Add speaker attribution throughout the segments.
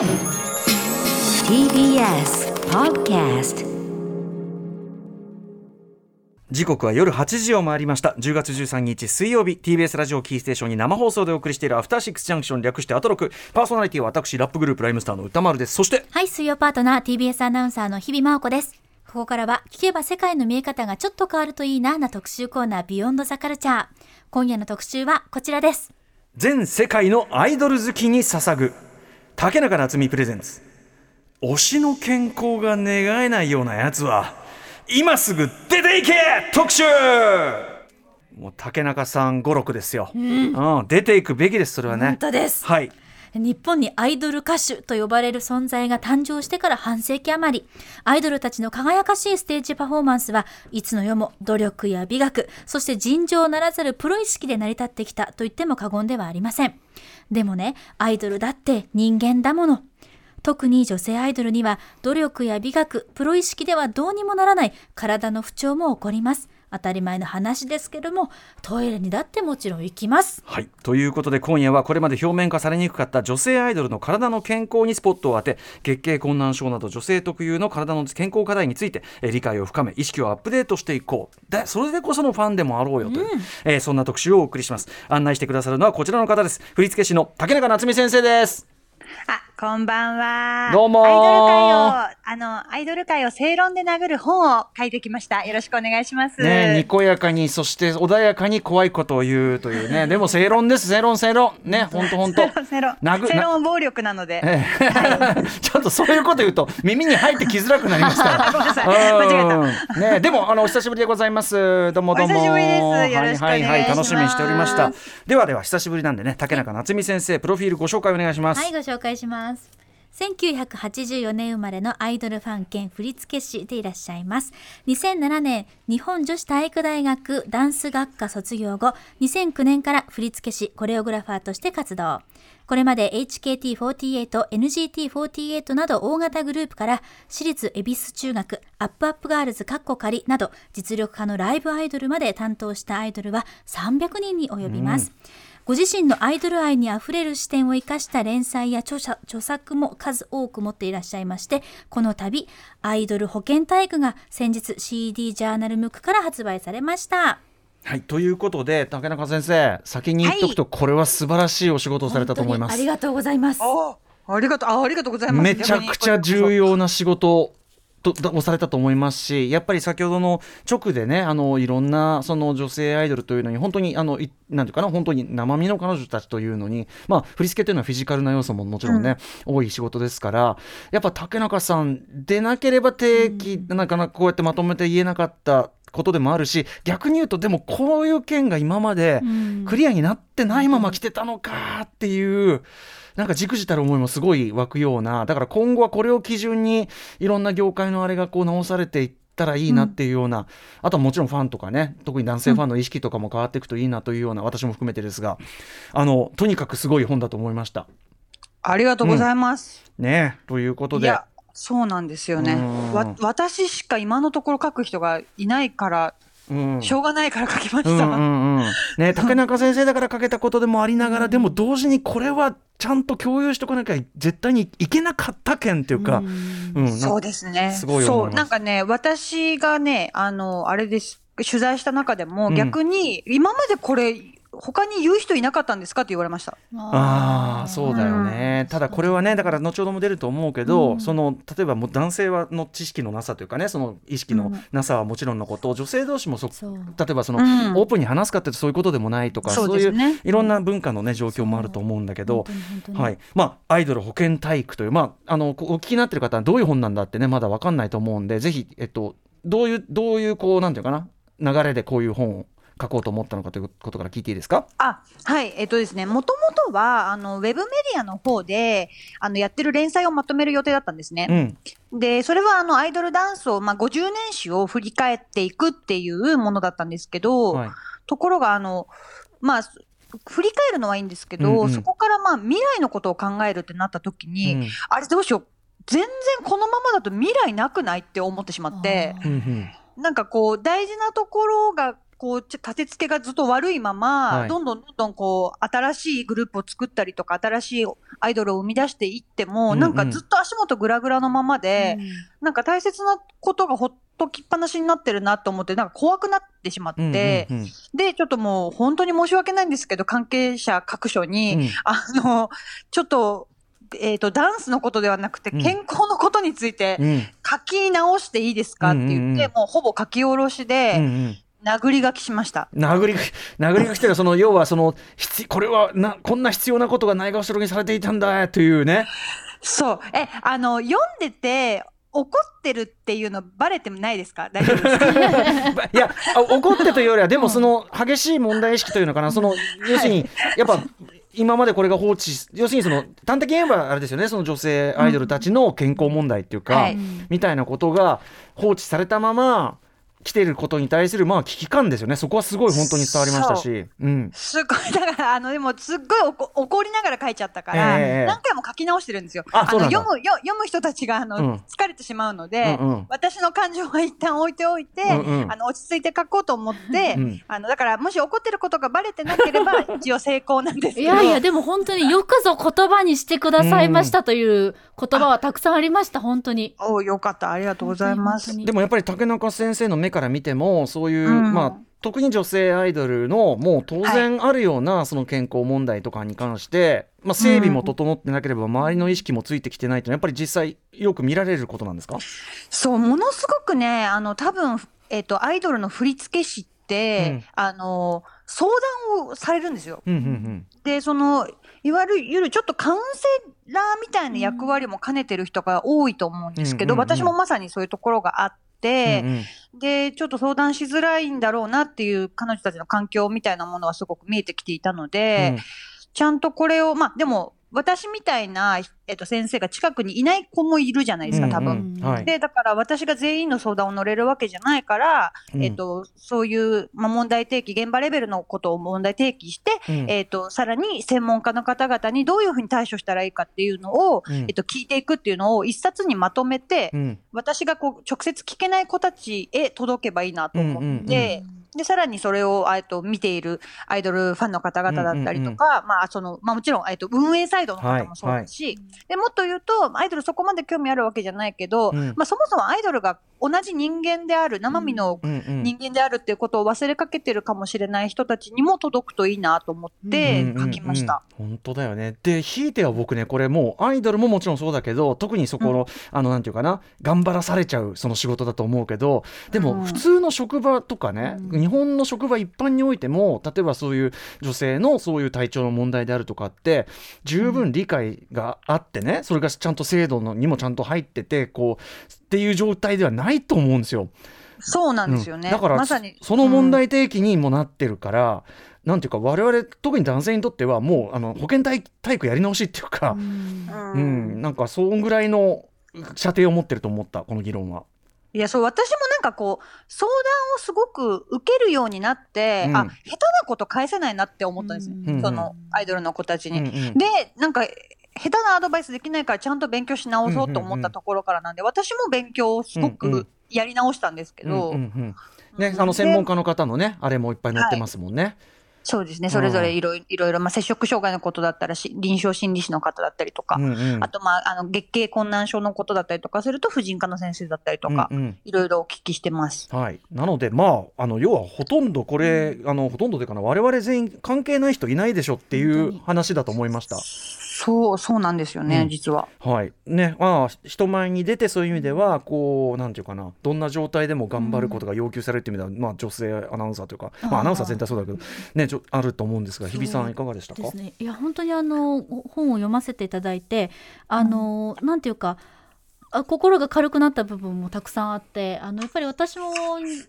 Speaker 1: TBS Podcast
Speaker 2: 時刻は夜8時を回りました10月13日水曜日 TBS ラジオキーステーションに生放送でお送りしているアフターシックスジャンクション略してアトロクパーソナリティは私ラップグループライムスターの歌丸ですそして
Speaker 3: はい、水曜パートナー TBS アナウンサーの日々真央子です。ここからは聞けば世界の見え方がちょっと変わるといいなな特集コーナービヨンドザカルチャー。今夜の特集はこちらです。
Speaker 2: 全世界のアイドル好きに捧ぐ竹中夏実プレゼンツ。推しの健康が願えないようなやつは今すぐ出ていけ！特集！もう竹中さん語録ですよ、うん。出ていくべきですそれはね。
Speaker 3: 本当です。
Speaker 2: はい。
Speaker 3: 日本にアイドル歌手と呼ばれる存在が誕生してから半世紀余り、アイドルたちの輝かしいステージパフォーマンスはいつの世も努力や美学、そして尋常ならざるプロ意識で成り立ってきたと言っても過言ではありません。でもね、アイドルだって人間だもの。特に女性アイドルには努力や美学、プロ意識ではどうにもならない体の不調も起こります。当たり前の話ですけども、トイレにだってもちろん行きます。
Speaker 2: はい、ということで今夜はこれまで表面化されにくかった女性アイドルの体の健康にスポットを当て月経困難症など女性特有の体の健康課題についてえー理解を深め意識をアップデートしていこう。でそれでこそのファンでもあろうよという、えーそんな特集をお送りします。案内してくださるのはこちらの方です。振付師の竹中夏実先生です。
Speaker 4: あ、こんばんは。
Speaker 2: どうもー
Speaker 4: アイドル界を、あの、アイドル界を正論で殴る本を書いてきました。よろしくお願いします。
Speaker 2: ねにこやかにそして穏やかに怖いことを言うというね でも正論です正論正論ね本当本当
Speaker 4: 正論、正論。
Speaker 2: 殴
Speaker 4: 正論は暴力なので。
Speaker 2: ええ ちょっとそういうこと言うと耳に入ってきづらくなりますから。
Speaker 4: ごめんなさい間違
Speaker 2: えた。ね、でもあのお久しぶりでございます。どうもどうも。
Speaker 4: お久しぶりですよろしくお願いします
Speaker 2: はいはいはい楽しみにしておりました。ではでは久しぶりなんでね竹中夏実先生プロフィールご紹介お願いします。
Speaker 3: はい、ご紹介します。1984年生まれのアイドルファン兼振付師でいらっしゃいます。2007年、日本女子体育大学ダンス学科卒業後、2009年から振付師、コレオグラファーとして活動。これまで HKT48、NGT48 など大型グループから私立恵比寿中学、アップアップガールズカッコ仮など実力派のライブアイドルまで担当したアイドルは300人に及びます。ご自身のアイドル愛にあふれる視点を生かした連載や著者著作も数多く持っていらっしゃいましてこの度アイドル保健体育が先日 CD ジャーナルムックから発売されました
Speaker 2: はいということで竹中先生先に言っとくとこれは素晴らしいお仕事をされたと思います。
Speaker 3: 本当にありがとうございます
Speaker 4: あ、ありがとう、あ、ありがとうございます。
Speaker 2: めちゃくちゃ重要な仕事とだをされたと思いますしやっぱり先ほどの直でねあのいろんなその女性アイドルというのに本当にあのいなんていうかな本当に生身の彼女たちというのにまあ振り付けというのはフィジカルな要素ももちろんね、多い仕事ですからやっぱ竹中さんでなければ定期、なかなかこうやってまとめて言えなかったことでもあるし逆に言うとでもこういう件が今まで
Speaker 3: ん
Speaker 2: クリアになってないまま来てたのかっていう。なんかじくじたる思いもすごい湧くようなだから今後はこれを基準にいろんな業界のあれがこう直されていったらいいなっていうような、あとはもちろんファンとかね特に男性ファンの意識とかも変わっていくといいなというような、私も含めてですがあのとにかくすごい本だと思いました。
Speaker 4: ありがとうございます。
Speaker 2: ねということで
Speaker 4: いや、そうなんですよね
Speaker 2: うん。
Speaker 4: わ、私しか今のところ書く人がいないから、
Speaker 2: うん
Speaker 4: しょうがないから書きました。
Speaker 2: うんうんうんね、竹中先生だから書けたことでもありながら、でも同時にこれはちゃんと共有しておかなきゃ絶対にいけなかった件っていうか、うん
Speaker 4: そうですね。
Speaker 2: すごい
Speaker 4: そう、なんかね、私がね、あの、あれです。取材した中でも、
Speaker 2: うん
Speaker 4: 逆に、今までこれ、他に言う人いなかったんですかって言われました。
Speaker 2: ああそうだよね、ただこれはねだから後ほども出ると思うけど、その例えばもう男性はの知識のなさというかねその意識のなさはもちろんのこと、女性同士もそ例えばその、
Speaker 4: うん。
Speaker 2: オープンに話すかってそういうことでもないとか
Speaker 4: そう
Speaker 2: そういういろんな文化のね状況もあると思うんだけどはい。まあ、アイドル保健体育という、まあ、あのこお聞きになってる方はどういう本なんだってねまだ分かんないと思うんでぜひ、えっと、どういうどういうこうなんていうかな流れでこういう本を書こうと思ったのかということから聞いていいですか？
Speaker 4: あ、はい。えっとですね、もともとは、あの、ウェブメディアの方で、あの、やってる連載をまとめる予定だったんですね。
Speaker 2: うん
Speaker 4: で、それは、あの、アイドルダンスを、まあ、50年史を振り返っていくっていうものだったんですけど、
Speaker 2: はい
Speaker 4: ところが、あの、まあ、振り返るのはいいんですけど、
Speaker 2: うんうん
Speaker 4: そこからまあ未来のことを考えるってなった時に、
Speaker 2: うん
Speaker 4: あれどうしよう。全然このままだと未来なくないって思ってしまって、
Speaker 2: うんうん
Speaker 4: なんかこう大事なところがこうちょ立て付けがずっと悪いまま、
Speaker 2: はい。
Speaker 4: どんどんどんどんこう新しいグループを作ったりとか新しいアイドルを生み出していっても、
Speaker 2: うんうん。
Speaker 4: なんかずっと足元グラグラのままで、なんか大切なことがほっときっぱなしになってるなと思ってなんか怖くなってしまって、
Speaker 2: うんうんうん。
Speaker 4: でちょっともう本当に申し訳ないんですけど関係者各所に、
Speaker 2: うん。
Speaker 4: あのちょっと,、えー、とダンスのことではなくて
Speaker 2: うん。
Speaker 4: 健康のことについて
Speaker 2: うん。
Speaker 4: 書き直していいですかって言って、
Speaker 2: うんうんうん。
Speaker 4: もうほぼ書き下ろしで、
Speaker 2: うんうん
Speaker 4: 殴り書きしました。
Speaker 2: 殴り殴り書きというその要はその必これはなこんな必要なことがないがしろにされていたんだというね。
Speaker 4: そう。え、あの、読んでて、怒ってるっていうのバレてもないですか？大丈夫ですか？
Speaker 2: いやあ怒ってというよりはでもその激しい問題意識というのかな？その要するにやっぱ今までこれが放置し要するにその端的に言えばあれですよね？その女性アイドルたちの健康問題っていうか、
Speaker 4: はい。
Speaker 2: みたいなことが放置されたまま来ていることに対するまあ危機感ですよねそこはすごい本当に伝わりましたし。うん
Speaker 4: すごい、だから、あの、でも、すっごい怒りながら書いちゃったから、
Speaker 2: ええ
Speaker 4: 何回も書き直してるんですよ。
Speaker 2: あ
Speaker 4: の？読むよ、読む人たちが、あの、
Speaker 2: うん
Speaker 4: 疲れてしまうので、
Speaker 2: うんうん
Speaker 4: 私の感情は一旦置いておいて、
Speaker 2: うんうん
Speaker 4: あの、落ち着いて書こうと思って、
Speaker 2: うん
Speaker 4: あの、だから、もし怒ってることがバレてなければ、一応成功なんですけど。
Speaker 3: いやいや、でも本当によくぞ言葉にしてくださいましたという言葉はたくさんありました、本当に。
Speaker 4: およかった。ありがとうございます
Speaker 2: でもやっぱり竹中先生の目から見てもそういう、
Speaker 4: うん。
Speaker 2: まあ特に女性アイドルのもう当然あるようなその健康問題とかに関して、まあ、整備も整ってなければ周りの意識もついてきてないというのはやっぱり実際よく見られることなんですか？
Speaker 4: そう、ものすごくね、あの、多分、えっ、と、アイドルの振付師って、
Speaker 2: うん。
Speaker 4: あの、相談をされるんですよ。
Speaker 2: うんうん
Speaker 4: で、その、いわゆるちょっとカウンセラーみたいな役割も兼ねてる人が多いと思うんですけど、
Speaker 2: うんうんうん。
Speaker 4: 私もまさにそういうところがあっ
Speaker 2: うん
Speaker 4: て、
Speaker 2: うんうん。
Speaker 4: で、ちょっと相談しづらいんだろうなっていう彼女たちの環境みたいなものはすごく見えてきていたので、ちゃんとこれを、まあでも、私みたいな、えっと、先生が近くにいない子もいるじゃないですか、多分。
Speaker 2: うん。うんはい。
Speaker 4: で、だから私が全員の相談を乗れるわけじゃないから、
Speaker 2: うん。
Speaker 4: えっと、そういう、まあ、問題提起、現場レベルのことを問題提起して、
Speaker 2: うん。
Speaker 4: えっと、さらに専門家の方々にどういうふうに対処したらいいかっていうのを、
Speaker 2: うん。
Speaker 4: えっと、聞いていくっていうのを一冊にまとめて、
Speaker 2: うん。
Speaker 4: 私がこう、直接聞けない子たちへ届けばいいなと思って、
Speaker 2: うんうんうん
Speaker 4: で、さらにそれを、えっと、見ているアイドルファンの方々だったりとか、まあ、その、まあもちろん、えっと、運営サイドの方もそうだし、で、もっと言うと、アイドルそこまで興味あるわけじゃないけど、
Speaker 2: うん。
Speaker 4: まあそもそもアイドルが同じ人間である、生身の
Speaker 2: うんうん。
Speaker 4: 人間であるっていうことを忘れかけてるかもしれない人たちにも届くといいなと思って書きました。
Speaker 2: うんうんうん。本当だよね。でひいては僕ねこれもうアイドルももちろんそうだけど特にそこの、あのなんていうかな頑張らされちゃうその仕事だと思うけどでも
Speaker 4: うん。
Speaker 2: 普通の職場とかね、日本の職場一般においても例えばそういう女性のそういう体調の問題であるとかって十分理解があってねそれがちゃんと制度のにもちゃんと入っててこうっていう状態ではないと思うんですよ。
Speaker 4: そうなんですよね。
Speaker 2: うんだから、
Speaker 4: まさに。
Speaker 2: その問題提起にもなってるから、なんていうか我々特に男性にとってはもうあの保健体体育やり直しっていうか、
Speaker 4: うん、
Speaker 2: う
Speaker 4: うん
Speaker 2: んなんかそんぐらいの射程を持ってると思ったこの議論は。
Speaker 4: いや、そう、私もなんかこう、相談をすごく受けるようになって、
Speaker 2: うん
Speaker 4: あ、下手なこと返せないなって思ったんですよ。
Speaker 2: うん
Speaker 4: その、アイドルの子たちに。
Speaker 2: うんうん
Speaker 4: で、なんか、下手なアドバイスできないからちゃんと勉強し直そうと思ったところからなんで、私も勉強をすご
Speaker 2: うんうん。
Speaker 4: くやり直したんですけど、
Speaker 2: うんうんうん。ね、
Speaker 4: うん。
Speaker 2: あの専門家の方のねあれもいっぱい載ってますもんね。
Speaker 4: そうですね、それぞれいろいろいろいろ、まあ、摂食障害のことだったらし、臨床心理士の方だったりとか、
Speaker 2: うんうん。
Speaker 4: あと、まあ、あの月経困難症のことだったりとかすると、婦人科の先生だったりとか、
Speaker 2: うんうん。
Speaker 4: いろいろお聞きしてます。
Speaker 2: はい、なのでまああの要はほとんどこれ、あのほとんどというかな我々全員関係ない人いないでしょっていう話だと思いました。
Speaker 4: そう、そうなんですよね、
Speaker 2: うん
Speaker 4: 実は。
Speaker 2: はいねまあ、人前に出てそういう意味ではこうなんていうかなどんな状態でも頑張ることが要求されるっていう意味では、まあ、女性アナウンサーというか、まあ、アナウンサー全体そうだけど、ね、ちょあると思うんですが日比さんいかがでしたか？
Speaker 3: ですね。いや本当にあの本を読ませていただいて、あの、なんていうか。あ心が軽くなった部分もたくさんあってあのやっぱり私も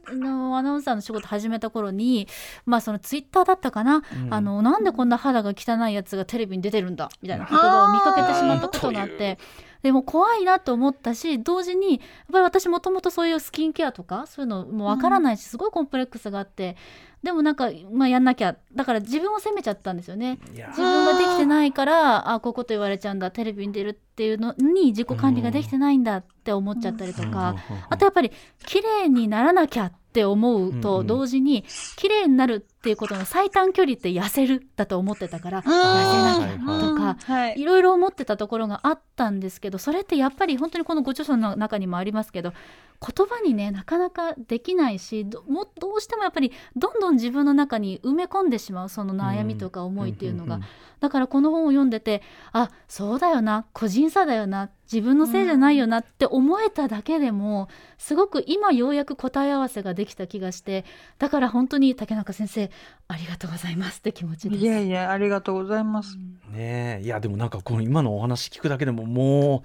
Speaker 3: あのアナウンサーの仕事始めた頃にまあそのツイッターだったかな、
Speaker 2: うん。
Speaker 3: あのなんでこんな肌が汚いやつがテレビに出てるんだ？みたいな言葉を見かけてしまったことがあってでも怖いなと思ったし同時にやっぱり私もともとそういうスキンケアとかそういうのもわからないしすごいコンプレックスがあってでもなんか、まあ、やんなきゃだから自分を責めちゃったんですよね。自分ができてないからあこういうこと言われちゃうんだテレビに出るっていうのに自己管理ができてないんだって思っちゃったりとか、あとやっぱり綺麗にならなきゃって思う
Speaker 2: うん。うん。
Speaker 3: と同時に綺麗になるっていうことの最短距離って痩せるだと思ってたから痩せなきゃとか
Speaker 4: はい
Speaker 3: い。ろいろ思ってたところがあったんですけどそれってやっぱり本当にこのご著書の中にもありますけど言葉にねなかなかできないしどもどうしてもやっぱりどんどん自分の中に埋め込んでしまうその悩みとか思いっていうのが、だからこの本を読んでてあそうだよな個人差だよな自分のせいじゃないよなって思えただけでも、すごく今ようやく答え合わせができた気がしてだから本当に竹中先生ありがとうございますって気持ちです。
Speaker 4: いやいや、ありがとうございます。
Speaker 2: ねえ。いやでもなんかこの今のお話聞くだけでもも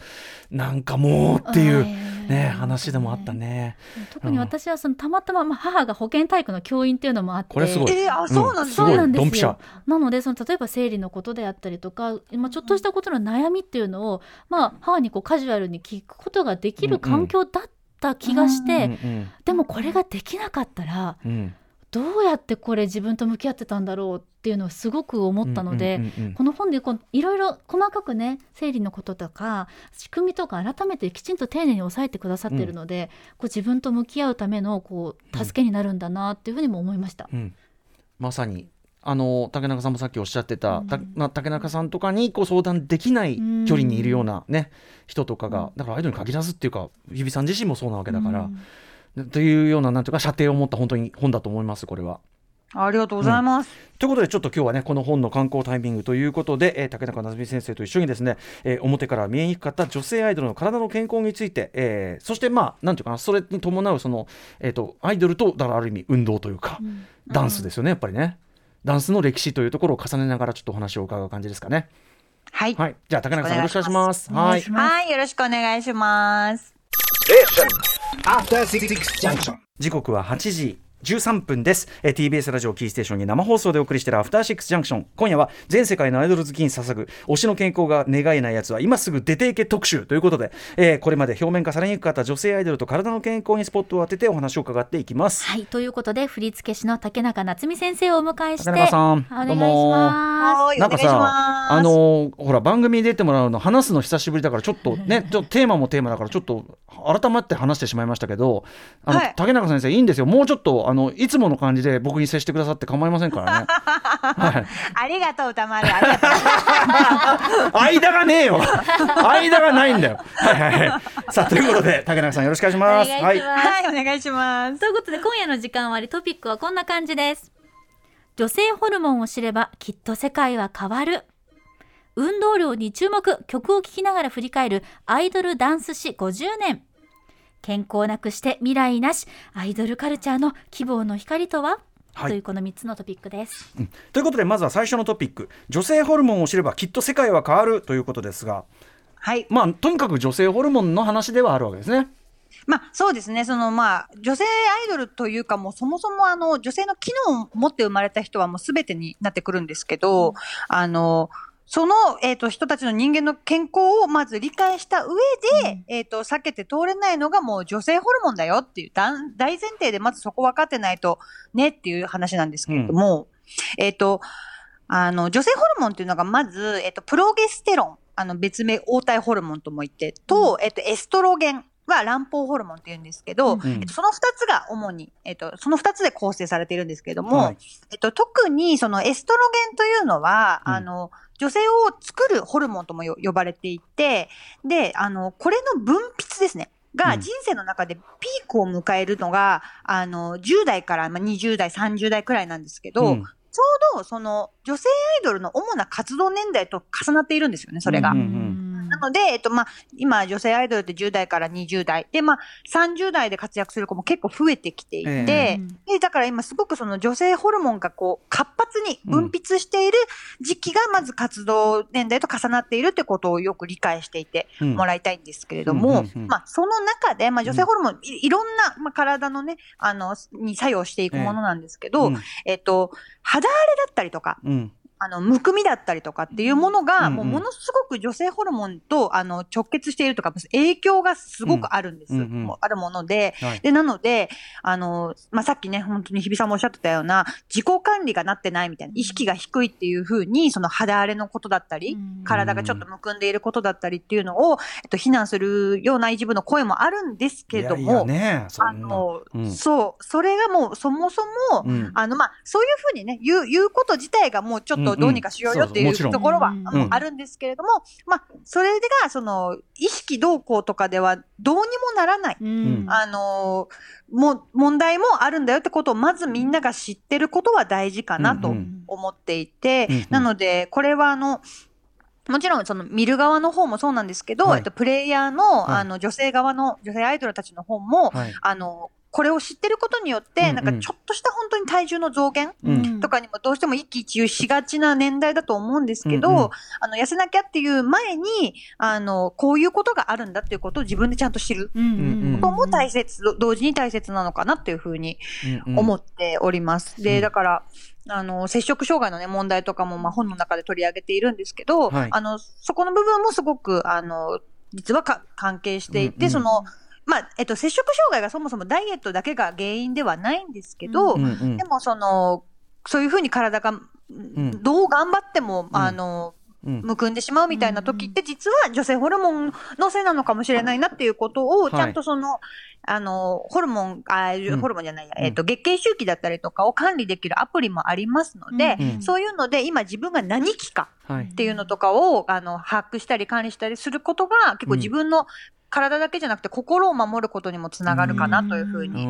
Speaker 2: うなんかもうっていうね話でもあったね。
Speaker 3: 特に私はそのたまたま、まあ、母が保健体育の教員っていうのもあって。
Speaker 2: これすごい。
Speaker 4: えー、あ、そうなんです
Speaker 2: すごい。
Speaker 3: そうなんですよ。
Speaker 2: ドンピシャ。
Speaker 3: なのでその例えば生理のことであったりとか、まあ、ちょっとしたことの悩みっていうのを、まあ、母にこうカジュアルに聞くことができる環境だった気がして、
Speaker 2: うん
Speaker 3: でもこれができなかったら
Speaker 2: うんうん
Speaker 3: どうやってこれ自分と向き合ってたんだろうっていうのをすごく思ったので。
Speaker 2: うんうんうんうん。
Speaker 3: この本でこういろいろ細かくね生理のこととか仕組みとか改めてきちんと丁寧に抑えてくださってるので、こう自分と向き合うためのこう助けになるんだなっていうふうにも思いました。
Speaker 2: うん。まさに。あの竹中さんもさっきおっしゃってた、
Speaker 3: うん。
Speaker 2: たまあ竹中さんとかにこう相談できない距離にいるような、ね人とかがだからアイドルに限らずっていうか日比さん自身もそうなわけだから、というようななんていうか射程を持った本当に本だと思いますこれは。
Speaker 4: ありがとうございます。
Speaker 2: ということでちょっと今日はねこの本の刊行タイミングということで、えー竹中夏実先生と一緒にですね、えー表から見えにくかった女性アイドルの体の健康について、えーそしてまあなんていうかなそれに伴うその、えー、とアイドルとだからある意味運動というか、ダンスですよねやっぱりね。ダンスの歴史というところを重ねながらちょっとお話を伺う感じですかね。
Speaker 4: はい。
Speaker 2: はい。じゃあ竹中さんよろしくお願いします。
Speaker 3: お願
Speaker 2: はい。い
Speaker 3: します
Speaker 4: はい、よろしくお願いします。
Speaker 5: After Six Junction.
Speaker 2: 時刻は8時13分です、えー TBS ラジオキーステーションに生放送でお送りしているアフターシックスジャンクション。今夜は全世界のアイドル好きに捧ぐ推しの健康が願えないやつは今すぐ出ていけ特集。ということで、えーこれまで表面化されにくかった女性アイドルと体の健康にスポットを当ててお話を伺っていきます。
Speaker 3: はいということで振付師の竹中夏実先生をお迎えして
Speaker 2: 竹中さん
Speaker 3: お願いし
Speaker 2: どうも
Speaker 3: ます。
Speaker 4: は。い、
Speaker 2: なんか
Speaker 4: お願いし
Speaker 2: さ
Speaker 4: ます。
Speaker 2: あのーほら番組に出てもらうの話すの久しぶりだからちょっとねちょっとテーマもテーマだからちょっと改まって話してしまいましたけどあの、
Speaker 4: はい。
Speaker 2: 竹中先生いいんですよ。もうちょっとあのいつもの感じで僕に接してくださって構いませんからね。はい
Speaker 4: ありがとう、歌丸。ありがとう。
Speaker 2: 間がねえよ間がないんだよはいはいはいさあということで竹中さんよろしくお願いし
Speaker 3: お
Speaker 2: ます
Speaker 3: 願いします。
Speaker 2: はい
Speaker 4: はい、お願いします。
Speaker 3: ということで今夜の時間割トピックはこんな感じです女性ホルモンを知ればきっと世界は変わる運動量に注目曲を聴きながら振り返るアイドルダンス史50年健康なくして未来なしアイドルカルチャーの希望の光とは、
Speaker 2: はい。
Speaker 3: というこの3つのトピックです。
Speaker 2: うん。ということでまずは最初のトピック。女性ホルモンを知ればきっと世界は変わるということですが。
Speaker 4: はい。
Speaker 2: まあとにかく女性ホルモンの話ではあるわけですね。
Speaker 4: まあ、そうですね。その、まあ、女性アイドルというか、もうそもそもあの、女性の機能を持って生まれた人はもう全てになってくるんですけど、あの、その、えっ、と、人たちの人間の健康をまず理解した上で、えっ、と、避けて通れないのがもう女性ホルモンだよっていう大大前提でまずそこ分かってないとねっていう話なんですけれども、えっ、と、あの、女性ホルモンっていうのがまず、えっ、と、プロゲステロン、あの、別名黄体ホルモンとも言って、と、えっ、と、エストロゲンは卵胞ホルモンって言うんですけど、
Speaker 3: うん。
Speaker 4: えっと、その二つが主に、えっと、その二つで構成されているんですけれども、
Speaker 2: はい。
Speaker 4: えっと、特にそのエストロゲンというのは、
Speaker 2: うん。
Speaker 4: あの、女性を作るホルモンともよ呼ばれていて、で、あの、これの分泌ですね。
Speaker 2: うん
Speaker 4: が人生の中でピークを迎えるのが、あの、10代からまあ20代、30代くらいなんですけど、
Speaker 2: うん
Speaker 4: ちょうどその女性アイドルの主な活動年代と重なっているんですよね、それが。
Speaker 2: うんうん
Speaker 4: なので、えっと、まあ、今、女性アイドルって10代から20代。で、まあ、30代で活躍する子も結構増えてきていて、
Speaker 2: え
Speaker 3: え。
Speaker 4: で、だから今すごくその女性ホルモンがこう、活発に分泌している時期がまず活動年代と重なっているってことをよく理解していて
Speaker 2: うん。
Speaker 4: もらいたいんですけれどもまあ、その中で、まあ、女性ホルモン、いいろんな、まあ、体のね、あの、に作用していくものなんですけど、
Speaker 2: うん。
Speaker 4: えっと、肌荒れだったりとか、
Speaker 2: うん
Speaker 4: あの、むくみだったりとかっていうものが、
Speaker 2: うんうん。
Speaker 4: もうものすごく女性ホルモンと、あの、直結しているとか、影響がすごくあるんです。
Speaker 2: うんうん。うん
Speaker 4: もうあるもので、
Speaker 2: はい。
Speaker 4: で、なので、あの、まあ、さっきね、本当に日比さんもおっしゃってたような、自己管理がなってないみたいな、意識が低いっていうふうに、その肌荒れのことだったり、
Speaker 3: うん。
Speaker 4: 体がちょっとむくんでいることだったりっていうのを、えっと、非難するような一部の声もあるんですけれども、
Speaker 2: いやいやねそ
Speaker 4: あの、
Speaker 2: うん。
Speaker 4: そう、それがもうそもそも、
Speaker 2: うん。
Speaker 4: あの、まあ、そういうふうにね、言う、言うこと自体がもうちょっとどうにかしようよっていうところは、あるんですけれども、まあ、それが、その、意識動向とかではどうにもならない。
Speaker 3: うん。
Speaker 4: あのも、問題もあるんだよってことをまずみんなが知ってることは大事かなと思っていて、
Speaker 2: うんうん。
Speaker 4: なので、これはあの、もちろんその見る側の方もそうなんですけど、
Speaker 2: はい。
Speaker 4: えっと、プレイヤーの、
Speaker 2: はい。
Speaker 4: あの女性側の女性アイドルたちの方も、
Speaker 2: はい。
Speaker 4: あの、これを知ってることによって、なんかちょっとした本当に体重の増減
Speaker 2: うん。
Speaker 4: とかにもどうしても一喜一憂しがちな年代だと思うんですけど、
Speaker 2: うんうん。
Speaker 4: あの、痩せなきゃっていう前に、あの、こういうことがあるんだっていうことを自分でちゃんと知る。ことも大切、同時に大切なのかなっていうふうに思っております。
Speaker 2: うん。
Speaker 4: で、だから、あの、接触障害のね、問題とかも、まあ、本の中で取り上げているんですけど、
Speaker 2: はい。
Speaker 4: あの、そこの部分もすごく、あの、実はか関係していて、
Speaker 2: うんうん。
Speaker 4: その、まあ、えっと、接触障害がそもそもダイエットだけが原因ではないんですけど、
Speaker 2: うんうん
Speaker 4: でも、その、そういうふうに体が、
Speaker 2: ん
Speaker 4: どう頑張っても、
Speaker 2: うん
Speaker 4: あの、
Speaker 2: うん
Speaker 4: むくんでしまうみたいな時って、実は女性ホルモンのせいなのかもしれないなっていうことを、
Speaker 2: はい
Speaker 4: ちゃんとその、あの、ホルモン、あ
Speaker 2: ん
Speaker 4: ホルモンじゃないや、
Speaker 2: うん
Speaker 4: えっと、月経周期だったりとかを管理できるアプリもありますので、
Speaker 2: うん
Speaker 4: そういうので、今自分が何期か
Speaker 2: はい
Speaker 4: っていうのとかを、あの、把握したり管理したりすることが、結構自分の体だけじゃなくて心を守ることにもつながるかなというふうに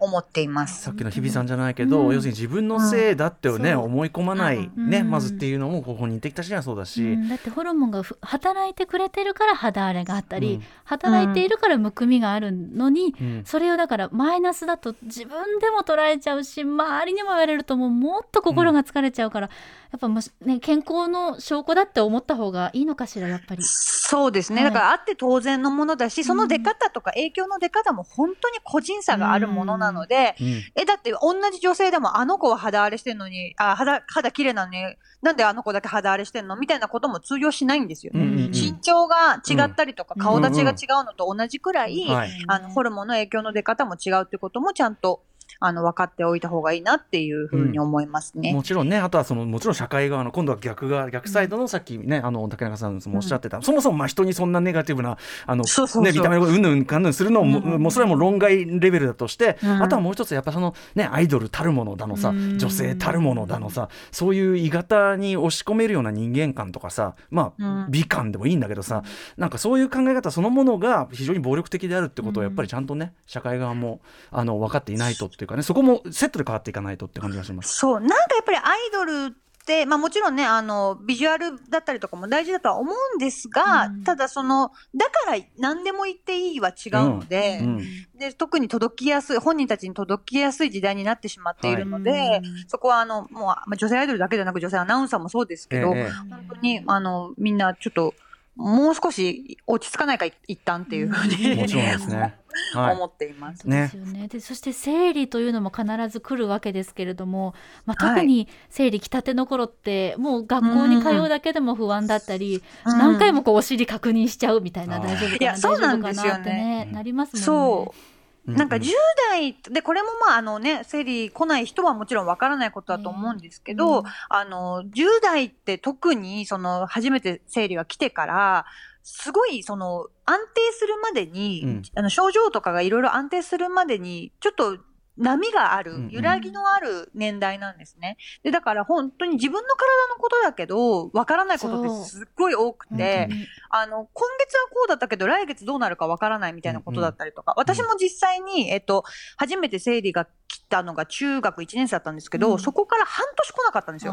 Speaker 4: 思っています。
Speaker 2: さっきの日比さんじゃないけど、
Speaker 3: うん。
Speaker 2: 要するに自分のせいだってね、
Speaker 3: そう
Speaker 2: 思い込まない、ね
Speaker 3: うん。
Speaker 2: まずっていうのもご本人的たちにはそうだし、
Speaker 3: うん。だってホルモンがふ働いてくれてるから肌荒れがあったり、
Speaker 2: うん。
Speaker 3: 働いているからむくみがあるのに、
Speaker 2: うん。
Speaker 3: それをだからマイナスだと自分でも捉えちゃうし周りにも言われるともうもっと心が疲れちゃうから、やっぱもしね健康の証拠だって思った方がいいのかしらやっぱり。
Speaker 4: そうですね。
Speaker 3: はい。
Speaker 4: だからあって当然のものだし、その出方とか影響の出方も本当に個人差があるものなので、
Speaker 2: うん。
Speaker 4: え、だって同じ女性でもあの子は肌荒れしてんのに、あ、肌、肌綺麗なのに、なんであの子だけ肌荒れしてんの？みたいなことも通用しないんですよ。
Speaker 2: うんうんうん。
Speaker 4: 身長が違ったりとか、
Speaker 3: うん。
Speaker 4: 顔立ちが違うのと同じくらい、
Speaker 2: はい。
Speaker 4: あの、ホルモンの影響の出方も違うってこともちゃんと、あの、分かっておいた方がいいなっていうふうに思いますね。
Speaker 2: もちろんね、あとはそのもちろん社会側の今度は逆が逆サイドのさっきね、あの竹中さんもおっしゃってた、そもそもまあ人にそんなネガティブなあの
Speaker 4: そうそうそう。
Speaker 2: ね見た目のうんぬんかんぬんするのも、
Speaker 3: うん
Speaker 2: もうそれはもう論外レベルだとして、
Speaker 3: うん
Speaker 2: あとはもう一つやっぱそのねアイドルたるものだのさ、
Speaker 3: うん
Speaker 2: 女性たるものだのさ、そういう鋳型に押し込めるような人間観とかさ、まあ、
Speaker 4: うん。
Speaker 2: 美観でもいいんだけどさ、なんかそういう考え方そのものが非常に暴力的であるってことをやっぱりちゃんとね社会側もあの分かっていないとっていうかね、そこもセットで変わっていかないとって感じがします。
Speaker 4: そう、なんかやっぱりアイドルって、まあもちろんね、あの、ビジュアルだったりとかも大事だとは思うんですが、
Speaker 3: うん。
Speaker 4: ただその、だから何でも言っていいは違うので、
Speaker 2: うん。
Speaker 4: で、特に届きやすい、本人たちに届きやすい時代になってしまっているので、
Speaker 3: はい
Speaker 4: そこはあの、もう、まあ、女性アイドルだけじゃなく女性アナウンサーもそうですけど、
Speaker 2: ええ。
Speaker 4: 本当に、あの、みんなちょっと、もう少し落ち着かないか、一旦っていうふうに、
Speaker 2: もちろんですね。はい
Speaker 4: 思っています。
Speaker 3: ですよねでそして生理というのも必ず来るわけですけれども、まあ、特に生理来たての頃ってもう学校に通うだけでも不安だったり、
Speaker 4: うん
Speaker 3: 何回もこうお尻確認しちゃうみたいな、
Speaker 2: あー
Speaker 3: 大丈夫
Speaker 4: い
Speaker 3: かな大
Speaker 4: やそうな
Speaker 3: 丈夫か
Speaker 4: んですよね
Speaker 3: なってね
Speaker 2: うん
Speaker 3: なりますもんね。
Speaker 4: そう。なんか
Speaker 2: う
Speaker 4: 10代で、これもまああのね、生理来ない人はもちろんわからないことだと思うんですけど、
Speaker 3: うん。
Speaker 4: あの、10代って特にその初めて生理が来てから、すごいその安定するまでに、
Speaker 2: うん。
Speaker 4: あの症状とかがいろいろ安定するまでに、ちょっと波がある
Speaker 2: うんうん、
Speaker 4: 揺らぎのある年代なんですね。で、だから本当に自分の体のことだけど、わからないことってすっごい多くて、
Speaker 3: うん
Speaker 4: あの、今月はこうだったけど、来月どうなるかわからないみたいなことだったりとか、私も実際に、えっと、初めて生理が来たのが中学1年生だったんですけど、
Speaker 3: うん。
Speaker 4: そこから半年来なかったんですよ。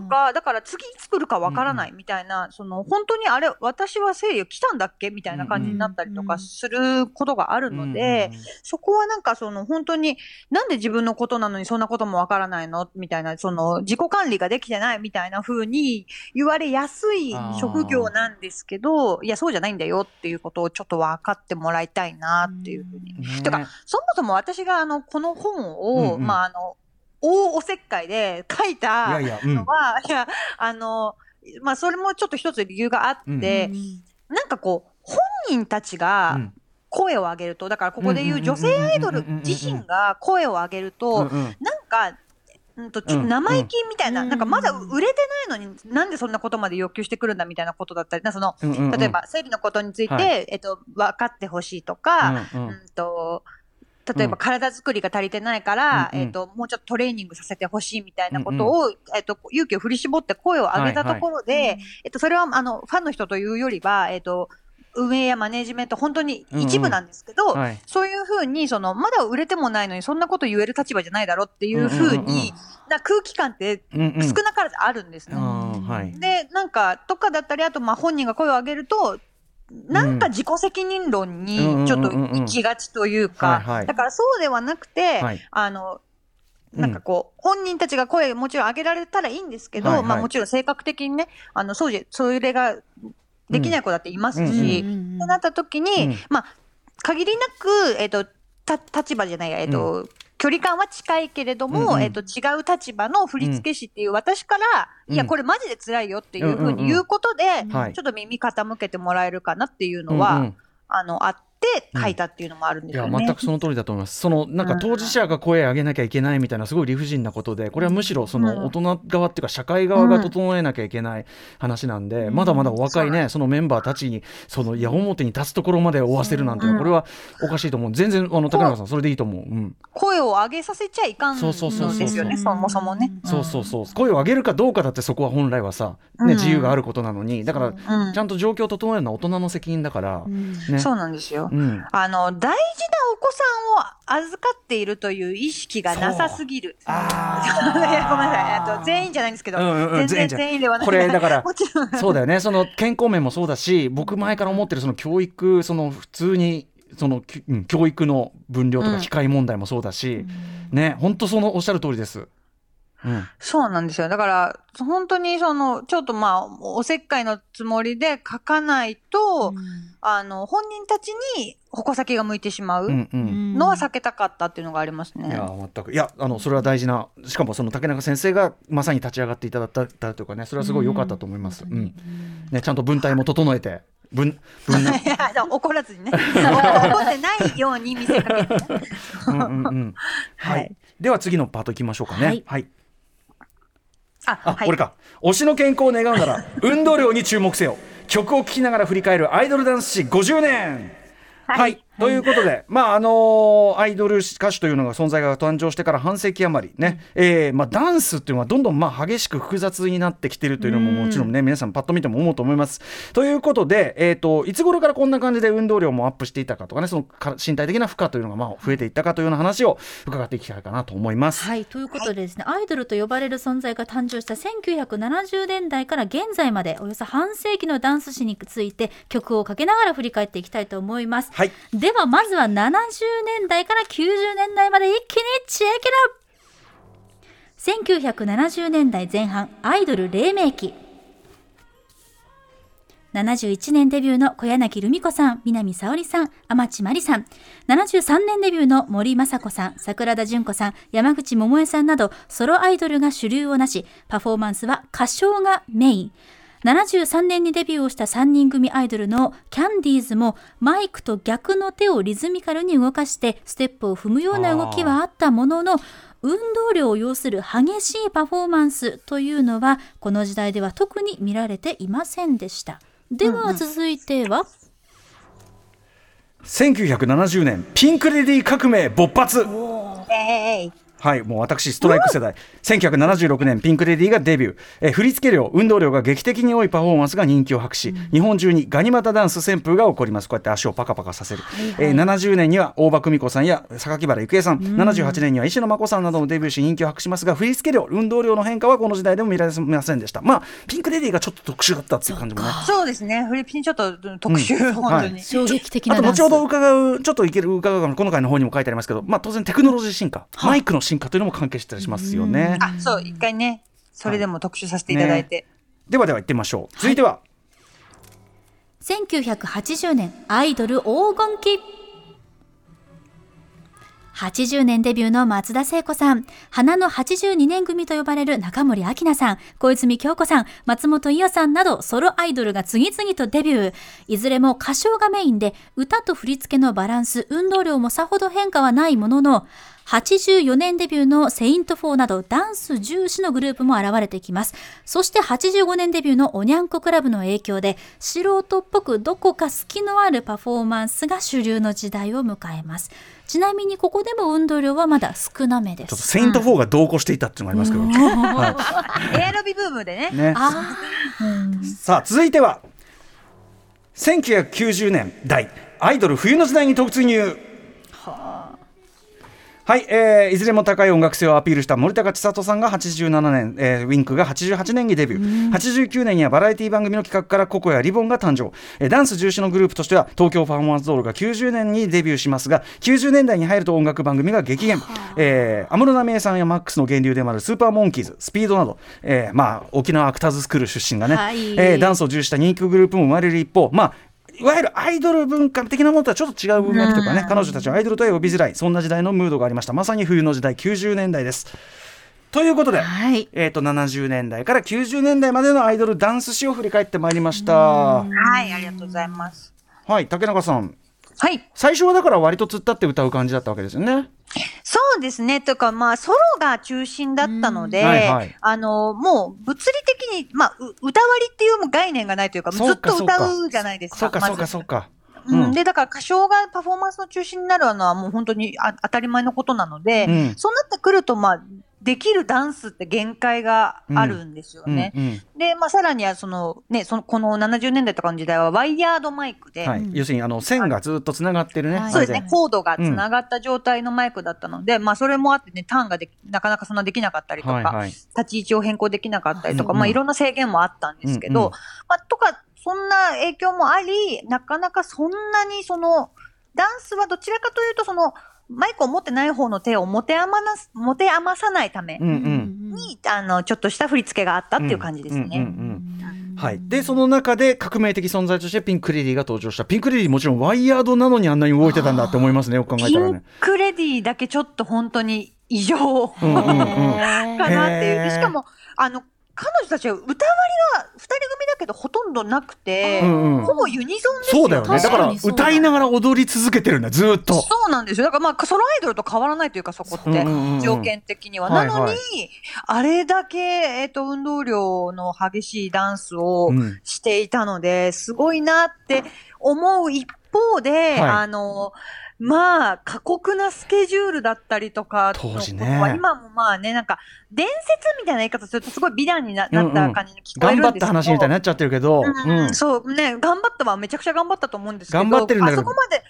Speaker 4: とか、だから次いつ来るかわからないみたいな、その、本当にあれ、私は生理が来たんだっけ？みたいな感じになったりとかすることがあるので、そこはなんかその本当になんで自分のことなのにそんなこともわからないの？みたいな、その自己管理ができてないみたいな風に言われやすい職業なんですけど、いや、そうじゃないんだよっていうことをちょっと分かってもらいたいなっていうふうに。
Speaker 2: ね。
Speaker 4: てか、そもそも私があの、この本を、まああの、大おせっかいで書いた
Speaker 2: いやいやうん。
Speaker 4: のは、いや、あの、まあ、それもちょっと一つ理由があって、なんかこう、本人たち
Speaker 2: う
Speaker 4: が
Speaker 2: ん。
Speaker 4: 声を上げると、だからここで言う女性アイドル自身が声を上げる
Speaker 2: うん
Speaker 4: と、
Speaker 2: うん
Speaker 4: なんか、うんとちょ
Speaker 2: うん
Speaker 4: 生意気みたいな、
Speaker 3: うん
Speaker 4: なんかまだ売れてないのに、なんでそんなことまで要求してくるんだみたいなことだったり、なその
Speaker 2: うんうんうん
Speaker 4: 例えば生理のことについて、
Speaker 2: はい
Speaker 4: えっと、分かってほしいとか、
Speaker 2: うんうん
Speaker 4: うんと例えば体作りが足りてないから、
Speaker 2: うんうん。
Speaker 4: えっと、もうちょっとトレーニングさせてほしいみたいなことを、えっと、勇気を振り絞って声を上げたところで、えっと、それはあのファンの人というよりは、えっと、運営やマネジメント、本当に一部なんですけど、
Speaker 2: はい。
Speaker 4: そういうふうに、その、まだ売れてもないのに、そんなこと言える立場じゃないだろっていうふう
Speaker 2: うんうんうんうん。
Speaker 4: に、な空気感って
Speaker 2: うんうん。
Speaker 4: 少なからずあるんですね。
Speaker 2: あーはい。
Speaker 4: で、なんか、とかだったり、あと、まあ、本人が声を上げると、なんか自己責任論にちょっと行きがちという
Speaker 2: はい
Speaker 4: か
Speaker 2: はい、
Speaker 4: だからそうではなくて
Speaker 2: はい、
Speaker 4: あの、
Speaker 2: うん。
Speaker 4: なんかこう、本人たちが声もちろん上げられたらいいんですけど、
Speaker 2: はいはい。
Speaker 4: まあもちろん性格的にね、あの、そうじ、それができない子だっています
Speaker 2: うん。
Speaker 4: し、
Speaker 3: うん。
Speaker 4: ってなった時に、
Speaker 2: うん。
Speaker 4: まあ、限りなく、えっ、と、た、立場じゃないや、えっ、と、距離感は近いけれども、
Speaker 2: うんうん。
Speaker 4: えっ、と、違う立場の振付師っていう私から、
Speaker 2: うん。
Speaker 4: いや、これマジで辛いよっていうふうに言うことで、
Speaker 2: はい。
Speaker 4: ちょっと耳傾けてもらえるかなっていうのは、
Speaker 2: うんうん。
Speaker 4: あの、あって書いたっていうのもあるんで
Speaker 2: いや
Speaker 4: すよね。
Speaker 2: 全くその通りだと思います。そのなんか当事者が声上げなきゃいけないみたいなすごい理不尽なことで、これはむしろその大人側っていうか社会側が整えなきゃいけない話なんで、まだまだお若いねそのメンバーたちにその矢面に立つところまで追わせるなんてこれはおかしいと思う。全然あの高永さんそれでいいと思う。うん。
Speaker 4: 声を上げさせちゃいかんの
Speaker 2: そうそうそうそう
Speaker 4: ですよね、そもそもね。
Speaker 2: そうそうそう声を上げるかどうかだってそこは本来はさ、ね、自由があることなのに。だから
Speaker 4: うん。
Speaker 2: ちゃんと状況を整えるのは大人の責任だから、ね。
Speaker 4: そうなんですよ。
Speaker 2: うん、
Speaker 4: あの、大事なお子さんを預かっているという意識がなさすぎる。
Speaker 2: あ
Speaker 4: ごめんなさい。あと全員じゃないんですけど、
Speaker 2: うんうんうん
Speaker 4: 全然全員ではない。
Speaker 2: これだから。そうだよねその健康面もそうだし僕前から思ってるその教育その普通にその、教育の分量とか機械問題もそうだし、ね本当そのおっしゃる通りです。うん
Speaker 4: そうなんですよ。だから、本当にその、ちょっとまあ、おせっかいのつもりで書かないと、あの、本人たちに矛先が向いてしま
Speaker 2: う
Speaker 4: うん
Speaker 2: うん
Speaker 4: のは避けたかったっていうのがありますね。
Speaker 2: いや全くいやあのそれは大事なしかもその竹中先生がまさに立ち上がっていただいたというかねそれはすごい良かったと思います。うんね、ちゃんと文体も整えて文文
Speaker 4: いやでも怒らずにね。怒ってないように見せかけてね。
Speaker 2: うんうんうんは
Speaker 4: はい
Speaker 2: い、では次のパートいきましょうかね。
Speaker 3: はい
Speaker 2: はい
Speaker 4: あ、
Speaker 2: あ、
Speaker 4: はい。
Speaker 2: 俺か。推しの健康を願うなら 運動量に注目せよ。曲を聴きながら振り返るアイドルダンス史50年はい、ということで、まああのーアイドル歌手というのが存在が誕生してから半世紀余りね、えーまあ、ダンスっていうのはどんどんまあ激しく複雑になってきてるというのももちろんね皆さんパッと見ても思うと思います。ということで、えー、といつ頃からこんな感じで運動量もアップしていたかとかねそのか身体的な負荷というのがまあ増えていったかというような話を伺っていきたいかなと思います。
Speaker 3: はいということでですね、アイドルと呼ばれる存在が誕生した1970年代から現在までおよそ半世紀のダンス史について曲をかけながら振り返っていきたいと思います。
Speaker 2: はい
Speaker 3: でではまずは70年代から90年代まで一気にチェックアップ1970年代前半アイドル黎明期71年デビューの小柳ルミ子さん、南沙織さん、天地真理さん。73年デビューの森雅子さん、桜田淳子さん、山口百恵さんなど、ソロアイドルが主流をなし、パフォーマンスは歌唱がメイン。73年にデビューをした3人組アイドルのキャンディーズもマイクと逆の手をリズミカルに動かしてステップを踏むような動きはあったものの運動量を要する激しいパフォーマンスというのはこの時代では特に見られていませんでした。では続いては、
Speaker 2: 1970年ピンク・レディー革命勃発はい、もう私、ストライク世代、1976年、ピンク・レディーがデビュー、えー振付量、運動量が劇的に多いパフォーマンスが人気を博し、日本中にガニ股ダンス旋風が起こります、こうやって足をパカパカさせる、えー70年には大場久美子さんや榊原郁恵さん、78年には石野真子さんなどもデビューし、人気を博しますが、振付量、運動量の変化はこの時代でも見られませんでした。まあ、ピンク・レディーがちょっと特殊だったっていう感じもね。
Speaker 4: そうですね。フリピンちょっと特殊、本当に。
Speaker 3: 衝撃的
Speaker 2: あと
Speaker 3: なダンス。
Speaker 2: 後ほど伺う、ちょっといける伺うこの回の方にも書いてありますけど、まあ、当然テクノロジー進化、マイクの進化というのも関係してたりしますよね。
Speaker 4: あ、そう、一回ね、それでも特集させていただいて。
Speaker 2: ではでは行ってみましょう。続いては、
Speaker 3: 1980年アイドル黄金期80年デビューの松田聖子さん、花の82年組と呼ばれる中森明菜さん、小泉京子さん、松本伊代さんなどソロアイドルが次々とデビュー。いずれも歌唱がメインで、歌と振り付けのバランス、運動量もさほど変化はないものの、84年デビューのセイント4などダンス重視のグループも現れてきます。そして85年デビューのおにゃんこクラブの影響で素人っぽくどこか隙のあるパフォーマンスが主流の時代を迎えます。ちなみにここでも運動量はまだ少なめです。
Speaker 2: ちょっとセイント4が同行していたっていうのがありますけど、は
Speaker 4: エアロビブームでね
Speaker 2: い。ね、
Speaker 3: あ
Speaker 2: さあ続いては1990年代アイドル冬の時代に突入はい、えーいずれも高い音楽性をアピールした森高千里さんが87年、えーウィンクが88年にデビュー、89年にはバラエティ番組の企画からココやリボンが誕生、えーダンス重視のグループとしては東京パフォーマンスドールが90年にデビューしますが90年代に入ると音楽番組が激減。安室奈美恵さんやマックスの源流でもあるスーパーモンキーズスピードなど、えーまあ、沖縄アクターズスクール出身がね、
Speaker 3: はい。
Speaker 2: えーダンスを重視した人気グループも生まれる一方まあいわゆるアイドル文化的なものとはちょっと違う文脈というかね、彼女たちはアイドルとは呼びづらい、そんな時代のムードがありました。まさに冬の時代、90年代です。ということで、
Speaker 3: はい。
Speaker 2: えー、と70年代から90年代までのアイドルダンス史を振り返ってまいりました。
Speaker 4: はい、ありがとうございます。
Speaker 2: はい、竹中さん。
Speaker 4: はい。
Speaker 2: 最初はだから割と突っ立って歌う感じだったわけですよね。
Speaker 4: そうですね。とか、まあ、ソロが中心だったので、
Speaker 2: うんはいはい
Speaker 4: あの、もう、物理的に、まあ、う歌割りっていう概念がないというか、ずっと歌うじゃないですか。
Speaker 2: そうか、そうか、そうか。
Speaker 4: うん、で、だから歌唱がパフォーマンスの中心になるのはもう本当にあ当たり前のことなので、
Speaker 2: うん
Speaker 4: そうなってくると、まあ、できるダンスって限界があるんですよね。
Speaker 2: うんうん
Speaker 4: で、まあ、さらには、その、ね、その、この70年代とかの時代はワイヤードマイクで、
Speaker 2: はい、要するにあの線がずっとつながってるね。
Speaker 3: はい。
Speaker 4: そうですね。
Speaker 2: れ。
Speaker 4: コードがつながった状態のマイクだったので、まあ、それもあってね、ターンができなかなかそんなできなかったりとか、
Speaker 2: はいはい。
Speaker 4: 立ち位置を変更できなかったりとか、
Speaker 2: うんうん。
Speaker 4: まあ、いろんな制限もあったんですけど、
Speaker 2: うんうん。
Speaker 4: まあ、とか、そんな影響もあり、なかなかそんなにその、ダンスはどちらかというと、その、マイクを持ってない方の手を持て余なす、持て余さないため
Speaker 2: うんうん。
Speaker 4: に、あの、ちょっとした振り付けがあったっていう感じですね。
Speaker 2: はい、でその中で革命的存在としてピンク・レディーが登場したピンク・レディーもちろんワイヤードなのにあんなに動いてたんだって思いますねよく考え
Speaker 4: ピン
Speaker 2: たらね。
Speaker 4: クレディだけちょっと本当に異常 かなっていう。しかも、あの、彼女たちは歌割りが二人組だけどほとんどなくて、
Speaker 2: うんうん。
Speaker 4: ほぼユニゾンですよ
Speaker 2: そうだよね。だから歌いながら踊り続けてるんだずーっと。
Speaker 4: そうなんですよ。だからまあ、ソロアイドルと変わらないというか、そこって、
Speaker 2: うんうんうんうん。
Speaker 4: 条件的には。
Speaker 2: はいはい。
Speaker 4: なのに、あれだけ、えっ、と、運動量の激しいダンスを
Speaker 2: うん。
Speaker 4: していたので、すごいなって思う一方で、
Speaker 2: はい。
Speaker 4: あの、まあ、過酷なスケジュールだったりとかの
Speaker 2: 当時ね。
Speaker 4: 今もまあね、なんか、伝説みたいな言い方するとすごい美談にななった感じに聞こえ
Speaker 2: 頑張っ
Speaker 4: るんですけど。
Speaker 2: た話みたいになっちゃってるけど、
Speaker 4: うん。
Speaker 2: うん。
Speaker 4: そうね、頑張ったはめちゃくちゃ頑張ったと思うんですけど、
Speaker 2: 頑張ってるんだけど。
Speaker 4: あそこまで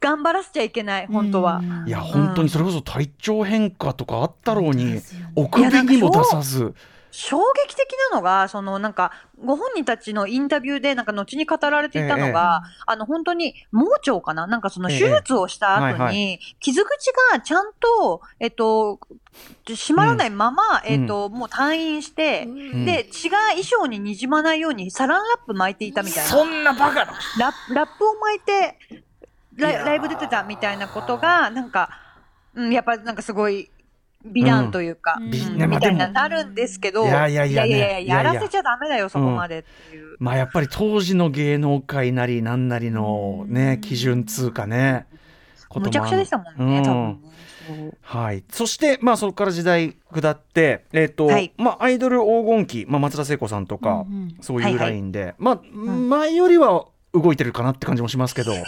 Speaker 4: 頑張らせちゃいけない、本当は。
Speaker 2: いや本当にそれこそ体調変化とかあったろうに、
Speaker 3: ですよね
Speaker 2: お首にも出さず。
Speaker 4: 衝撃的なのが、そのなんか、ご本人たちのインタビューで、なんか後に語られていたのが、あの本当に盲腸かな？なんかその手術をした後に、
Speaker 2: ええはい。は
Speaker 4: 傷口がちゃんと、えっと、閉まらないまま、
Speaker 2: うん。
Speaker 4: えっと、もう退院して、
Speaker 2: ん。
Speaker 4: で、血が衣装に滲まないようにサランラップ巻いていたみたいな。
Speaker 2: そんなバカな。
Speaker 4: ラップラップを巻いてライライブ出てたみたいなことが、なんか、うん、やっぱなんかすごい美談というか、
Speaker 3: うん。
Speaker 4: みたいななるんですけど、
Speaker 2: いやいやいやね。
Speaker 4: いやいや
Speaker 2: いやいや
Speaker 4: や。らせちゃダメだよ、そこまでっていう。
Speaker 2: まあやっぱり当時の芸能界なりなんなりのね基準通かね。
Speaker 4: むちゃくちゃでしたもんね、
Speaker 2: うん。
Speaker 4: 多分。
Speaker 2: はい、そして、まあ、そこから時代下って、えーと
Speaker 4: はい。
Speaker 2: まあ、アイドル黄金期、まあ、松田聖子さんとか、
Speaker 3: うんうん。
Speaker 2: そう
Speaker 4: はいいうはい
Speaker 2: ラインで、まあ、前よりは動いてるかなって感じもしますけど、
Speaker 4: まあ、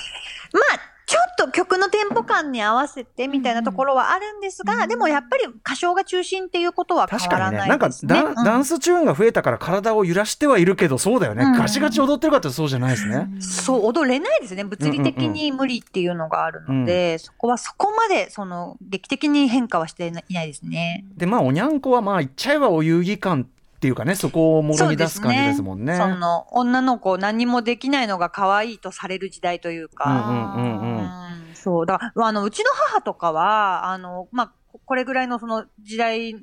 Speaker 4: と曲のテンポ感に合わせてみたいなところはあるんですが、でもやっぱり歌唱が中心っていうことは変
Speaker 2: 確
Speaker 4: わら
Speaker 2: かにねなんか
Speaker 4: ないですね。
Speaker 2: ダ,、
Speaker 4: うん
Speaker 2: ダンスチューンが増えたから体を揺らしてはいるけどそうだよね、
Speaker 4: うん
Speaker 2: ガチガチ踊ってるかってそうじゃないですね。
Speaker 4: そう、踊れないですね。物理的に無理っていうのがあるので、そこはそこまで、その、劇的に変化はしていないですね。
Speaker 2: でまあおにゃんこはまあ言っちゃえばお遊戯感っていうかねそこをものに出す感じですもんね。
Speaker 4: その、女の子何もできないのが可愛いとされる時代という
Speaker 2: うん
Speaker 4: か。
Speaker 2: うんうんうん
Speaker 4: うんそう。だから、あの、うちの母とかは、あの、まあ、ここれぐらいのその時代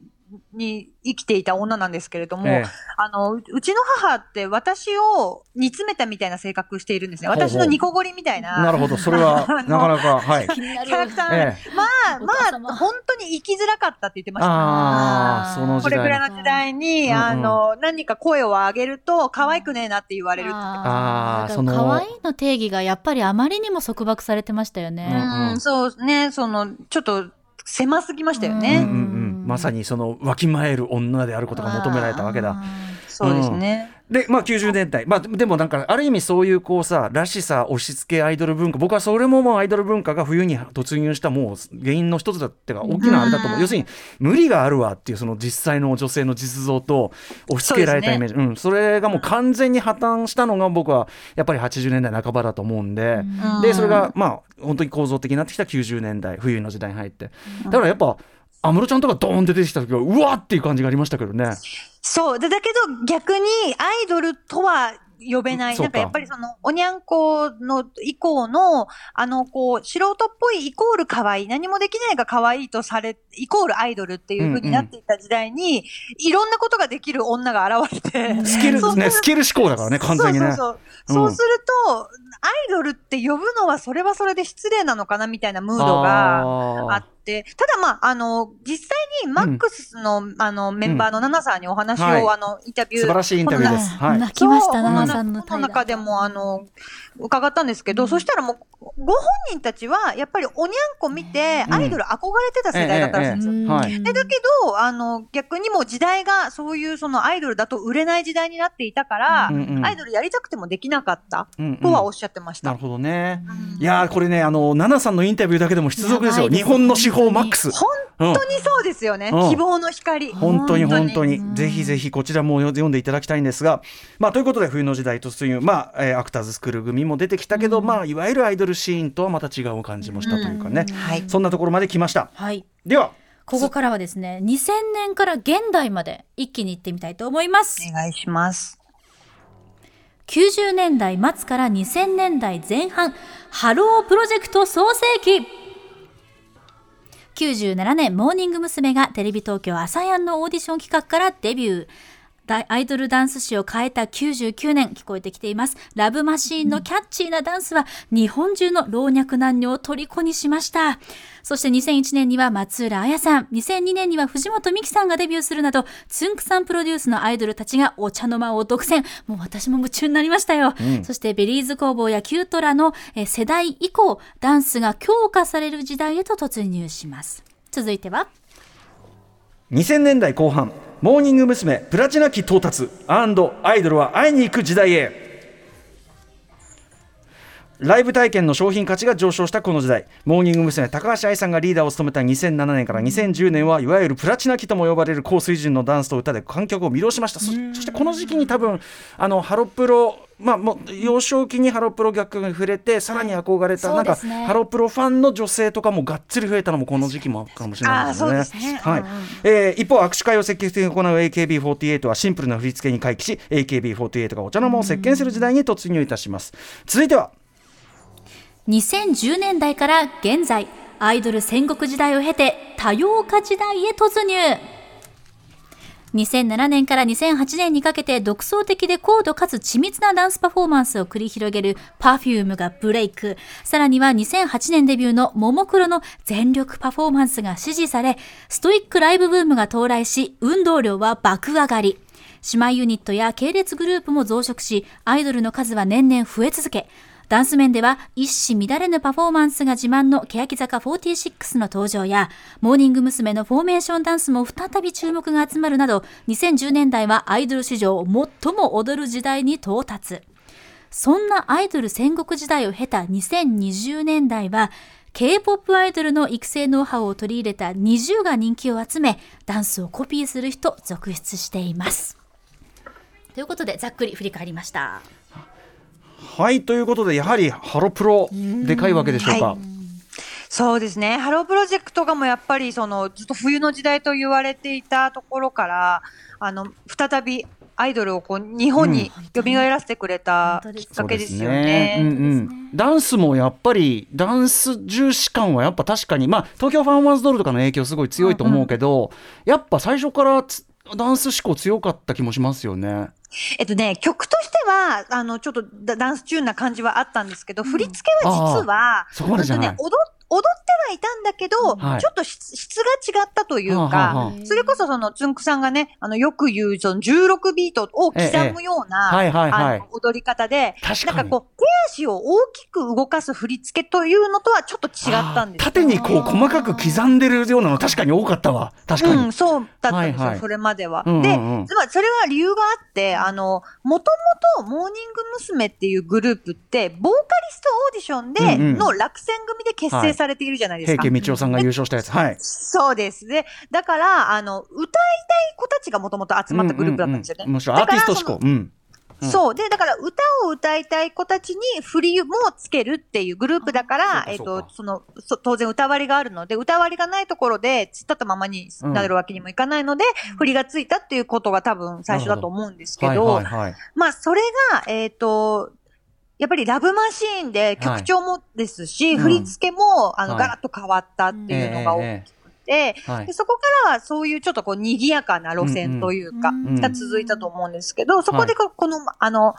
Speaker 4: に生きていた女なんですけれども、
Speaker 2: ええ。
Speaker 4: あの、ううちの母って私を煮詰めたみたいな性格しているんですね。
Speaker 2: ほうほう。
Speaker 4: 私のニコゴリみたいな。
Speaker 2: なるほど。それは なかなかはい。
Speaker 3: 気になる
Speaker 4: キャラクター、
Speaker 2: え。
Speaker 4: まあ、まあ、本当に生きづらかったって言ってました。
Speaker 2: ああその時
Speaker 4: これくらい
Speaker 2: 代
Speaker 4: の時代に、
Speaker 2: うんうん。
Speaker 4: あの、何か声を上げると、可愛くねえなって言われるって。言って
Speaker 2: あーその。
Speaker 3: 可愛いの定義がやっぱりあまりにも束縛されてましたよね。
Speaker 2: うん
Speaker 4: うん、そうね、その、ちょっと、狭すぎましたよ
Speaker 2: うん
Speaker 4: ね。
Speaker 2: うんうんまさにそのわきまえる女であることが求められたわけだ。
Speaker 4: そうですね。
Speaker 2: でまあ90年代、まあ、でもなんかある意味そういうこうさらしさ押し付けアイドル文化。僕はそれももうアイドル文化が冬に突入したもう原因の一つだってか大きなあれだと思う、
Speaker 4: うん。
Speaker 2: 要するに無理があるわっていうその実際の女性の実像と押し付けられたイメージ。そ,、うん、それがもう完全に破綻したのが僕はやっぱり80年代半ばだと思うんで、
Speaker 4: うん。
Speaker 2: でそれがまあ本当に構造的になってきた90年代冬の時代に入って。だからやっぱ安室ちゃんとかドーンって出てきた時はうわっっていう感じがありましたけどね。
Speaker 4: そう。で、だけど逆にアイドルとは呼べない。なんかやっぱりその、おにゃんこの以降の、あの、こう、素人っぽいイコール可愛い。何もできないが可愛いとされ、イコールアイドルっていう風になっていった時代に、いろんなことができる女が現れて。
Speaker 2: スキルねスキル思考だからね完全にね。
Speaker 4: そうそうそう。
Speaker 2: うん
Speaker 4: そうすると、アイドルって呼ぶのはそれはそれで失礼なのかなみたいなムードがあ
Speaker 2: あ
Speaker 4: って、ただまあ、あの、実際にマックスの、あの、メンバーのナナさんにお話を、
Speaker 2: はい
Speaker 4: あの、インタビュー。
Speaker 2: 素晴らしいインタビューです。はい。
Speaker 3: 泣きました、ナナさんの
Speaker 4: この中でも、あの、伺ったんですけど、そしたらもう、ご本人たちは、やっぱりおにゃんこ見て、
Speaker 2: うん。
Speaker 4: アイドル憧れてた世代だったらしいんですよ。
Speaker 2: ええはい。
Speaker 4: で、だけど、あの、逆にもう時代が、そういうそのアイドルだと売れない時代になっていたから、
Speaker 2: うんうん。
Speaker 4: アイドルやりたくてもできなかった、
Speaker 2: うんうん。
Speaker 4: とはおっしゃってました。
Speaker 2: なるほどね。
Speaker 4: うん。
Speaker 2: いやーこれねあのナナさんのインタビューだけでも必読ですよ。
Speaker 3: す
Speaker 2: 日本の司法マックス。
Speaker 4: 本
Speaker 2: うん。
Speaker 4: 当にそうですよね。
Speaker 2: うん。
Speaker 4: 希望の光。
Speaker 2: 本当に。本当に。
Speaker 3: うん。
Speaker 2: ぜひぜひこちらも読んでいただきたいんですが、まあ、ということで冬の時代突入、まあえーアクターズスクール組も出てきたけど、まあ、いわゆるアイドルシーンとはまた違う感じもしたというかね、
Speaker 4: はい。
Speaker 2: そんなところまで来ました
Speaker 3: はい。
Speaker 2: では
Speaker 3: ここからはですね、2000年から現代まで一気に行ってみたいと思います。
Speaker 4: お願いします。
Speaker 3: 90年代末から2000年代前半、ハロープロジェクト創世期97年、モーニング娘。がテレビ東京 ASAYAN のオーディション企画からデビュー。ダアイドルダンス史を変えた99年聞こえてきています。ラブマシーンのキャッチーなダンスは日本中の老若男女を虜にしました。そして2001年には松浦亜弥さん、2002年には藤本美貴さんがデビューするなど、つんくさんプロデュースのアイドルたちがお茶の間を独占。もう私も夢中になりましたよ。そして Berryz工房や℃-uteらのえー世代以降、ダンスが強化される時代へと突入します。続いては
Speaker 2: 2000年代後半モーニング娘。プラチナ期到達アイドルは会いに行く時代へライブ体験の商品価値が上昇したこの時代。モーニング娘。高橋愛さんがリーダーを務めた2007年から2010年はいわゆるプラチナ期とも呼ばれる高水準のダンスと歌で観客を魅了しました。そそしてこの時期に多分あのハロプロまあ、もう幼少期にハロプロ逆に触れてさらに憧れた、
Speaker 3: そう
Speaker 2: なんかハロプロファンの女性とかもがっつり増えたのもこの時期もかもしれないですよね。
Speaker 4: すね。
Speaker 2: はい。えー一方握手会を積極的に行う AKB48 はシンプルな振り付けに回帰し AKB48 がお茶の間を席巻する時代に突入いたします。続いては
Speaker 3: 2010年代から現在、アイドル戦国時代を経て多様化時代へ突入。2007年から2008年にかけて独創的で高度かつ緻密なダンスパフォーマンスを繰り広げる Perfume がブレイク。さらには2008年デビューのももクロの全力パフォーマンスが支持され、ストイックライブブームが到来し、運動量は爆上がり。姉妹ユニットや系列グループも増殖し、アイドルの数は年々増え続け、ダンス面では一糸乱れぬパフォーマンスが自慢の欅坂46の登場や、モーニング娘。のフォーメーションダンスも再び注目が集まるなど、2010年代はアイドル史上最も踊る時代に到達。そんなアイドル戦国時代を経た2020年代は、K-POP アイドルの育成ノウハウを取り入れた NiziU が人気を集め、ダンスをコピーする人続出しています。ということで、ざっくり振り返りました。
Speaker 2: はいということでやはりハロプロでかいわけでしょうか。
Speaker 4: はいそうですね。ハロープロジェクトがもうやっぱりそのずっと冬の時代と言われていたところから、あの、再びアイドルをこう日本に蘇らせてくれたきっかけですよね。
Speaker 2: うんうんダンスもやっぱりダンス重視感はやっぱ確かにまあ東京パフォーマンスドールとかの影響すごい強いと思うけど、やっぱ最初からつダンス志向強かった気もしますよね。
Speaker 4: えっとね、曲としては、あの、ちょっとダダンスチューンな感じはあったんですけど、振り付けは実は、踊踊ってはいたんだけど、
Speaker 2: はい。
Speaker 4: ちょっと質質が違ったというか、
Speaker 2: はあはあは
Speaker 4: それこそそのつんくさんがね、あの、よく言う、その16ビートを刻むような、
Speaker 2: ええはいはい。
Speaker 4: 踊り方で、なんかこう、手足を大きく動かす振り付けというのとはちょっと違ったんですよ
Speaker 2: 縦にこう細かく刻んでるようなの確かに多かったわ。確かに。
Speaker 4: うん、そうだったんですよ、
Speaker 2: はいはい。
Speaker 4: それまでは。
Speaker 2: うんうんうん。
Speaker 4: で、それは理由があって、あの、もともとモーニング娘。っていうグループって、ボーカリストオーディションでの落選組で結成されているじゃないですか。
Speaker 2: 平家道夫さんが優勝したやつ。はい。
Speaker 4: そうですね。だから、あの、歌いたい子たちがもともと集まったグループだったんですよね。
Speaker 2: むしろアーティスト志向。うん。うん
Speaker 4: そう。で、だから歌を歌いたい子たちに振りもつけるっていうグループだから、えっ、と、そのそ、当然歌割りがあるので、歌割りがないところで、突っ立ったままになるわけにもいかないので、振りがついたっていうことが多分最初だと思うんですけど、
Speaker 2: はいはいはい。
Speaker 4: まあ、それが、えっ、と、やっぱりラブマシーンで曲調もですし、
Speaker 2: うん。
Speaker 4: 振り付けも、あの、
Speaker 2: はい。
Speaker 4: ガラッと変わったっていうのが大
Speaker 2: え
Speaker 4: きくて、でそこからはそういうちょっとこう賑やかな路線というか、が続いたと思うんですけど、そこでここの、あの、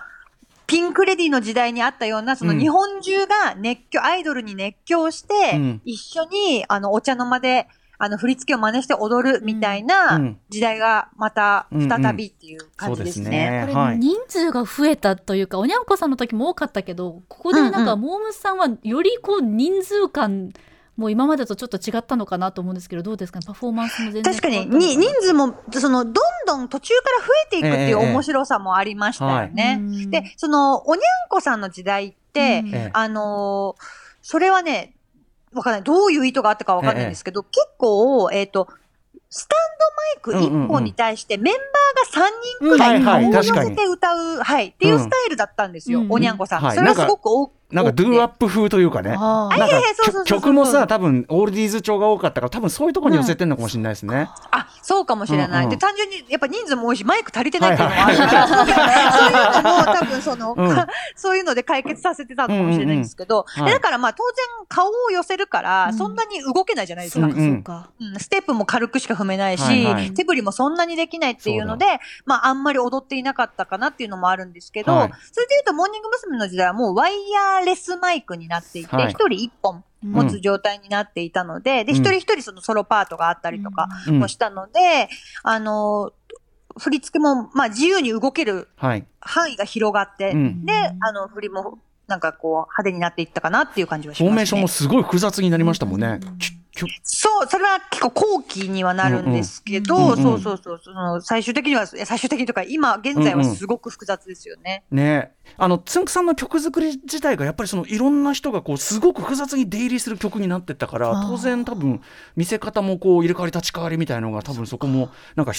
Speaker 4: ピンクレディの時代にあったような、その
Speaker 2: うん。
Speaker 4: 日本中が熱狂、アイドルに熱狂して、
Speaker 2: うん。
Speaker 4: 一緒に、あの、お茶の間で、あの、振り付けを真似して踊るみたいな
Speaker 2: うん。
Speaker 4: 時代がまた再びっていう感じですね。
Speaker 3: これ
Speaker 2: そうですね。はい。
Speaker 3: 人数が増えたというか、おにゃんこさんの時も多かったけどここでなんか、
Speaker 4: うん
Speaker 3: モームスさんはよりこう人数感も今までとちょっと違ったのかなと思うんですけどどうですかね？パフォーマンスも全然
Speaker 4: 確かに、に、人数も、その、どんどん途中から増えていくっていう
Speaker 2: ええ
Speaker 4: 面白さもありましたよね。
Speaker 3: うん。
Speaker 4: で、その、おにゃんこさんの時代って、
Speaker 3: うん。
Speaker 2: ええ。
Speaker 4: あのーそれはね、わかんない。どういう意図があったかわかんないんですけど、結構、えっ、と、スタンドマイク1本に対してメンバーが3人くらい顔を寄せて歌う、はい、っていうスタイルだったんですよ、
Speaker 3: うん
Speaker 4: おにゃんこさん。
Speaker 2: はい。
Speaker 4: それはすごく多
Speaker 2: なんかドゥーワップ風というかね。なんか
Speaker 4: いやいやそうそうそうそう。
Speaker 2: 曲もさ多分オールディーズ調が多かったから多分そういうところに寄せてんのかもしれないですね。
Speaker 4: あ、そうかもしれない。
Speaker 2: うんうん
Speaker 4: で、単純に、やっぱ人数も多いし、マイク足りてないっていうのもあるから、そういうのも多分その、
Speaker 2: う
Speaker 4: そういうので解決させてたのかもしれないんですけど、
Speaker 2: うんうん。うん
Speaker 4: でだからまあ当然顔を寄せるから、
Speaker 3: うん。
Speaker 4: そんなに動けないじゃないですか。
Speaker 3: そう
Speaker 4: ん。ステップも軽くしか踏めないし、
Speaker 2: はいはい。
Speaker 4: 手振りもそんなにできないっていうので、まああんまり踊っていなかったかなっていうのもあるんですけど、
Speaker 2: はい。
Speaker 4: それで言うとモーニング娘。の時代はもうワイヤーレスマイクになっていて、
Speaker 2: はい
Speaker 4: 一、人一本持つ状態になっていたので、で、
Speaker 2: うん
Speaker 4: 一人一人そのソロパートがあったりとか
Speaker 2: うん
Speaker 4: もしたので、あの、振り付けも、まあ自由に動ける
Speaker 2: はい。
Speaker 4: 範囲が広がって、
Speaker 2: うん
Speaker 4: で、あの、振りもなんかこう派手になっていったかなっていう感じはしますね。
Speaker 2: フォーメーションもすごい複雑になりましたもんね。ききょ
Speaker 4: そう、それは結構後期にはなるんですけど、
Speaker 2: うんうん
Speaker 4: そうそうそう、その最終的には、最終的にとか、今現在はすごく複雑ですよね。
Speaker 2: ね。あのつんくさんの曲作り自体がやっぱりそのいろんな人がこうすごく複雑に出入りする曲になってったから当然多分見せ方もこう入れ替わり立ち替わりみたいのが多分そこもなんか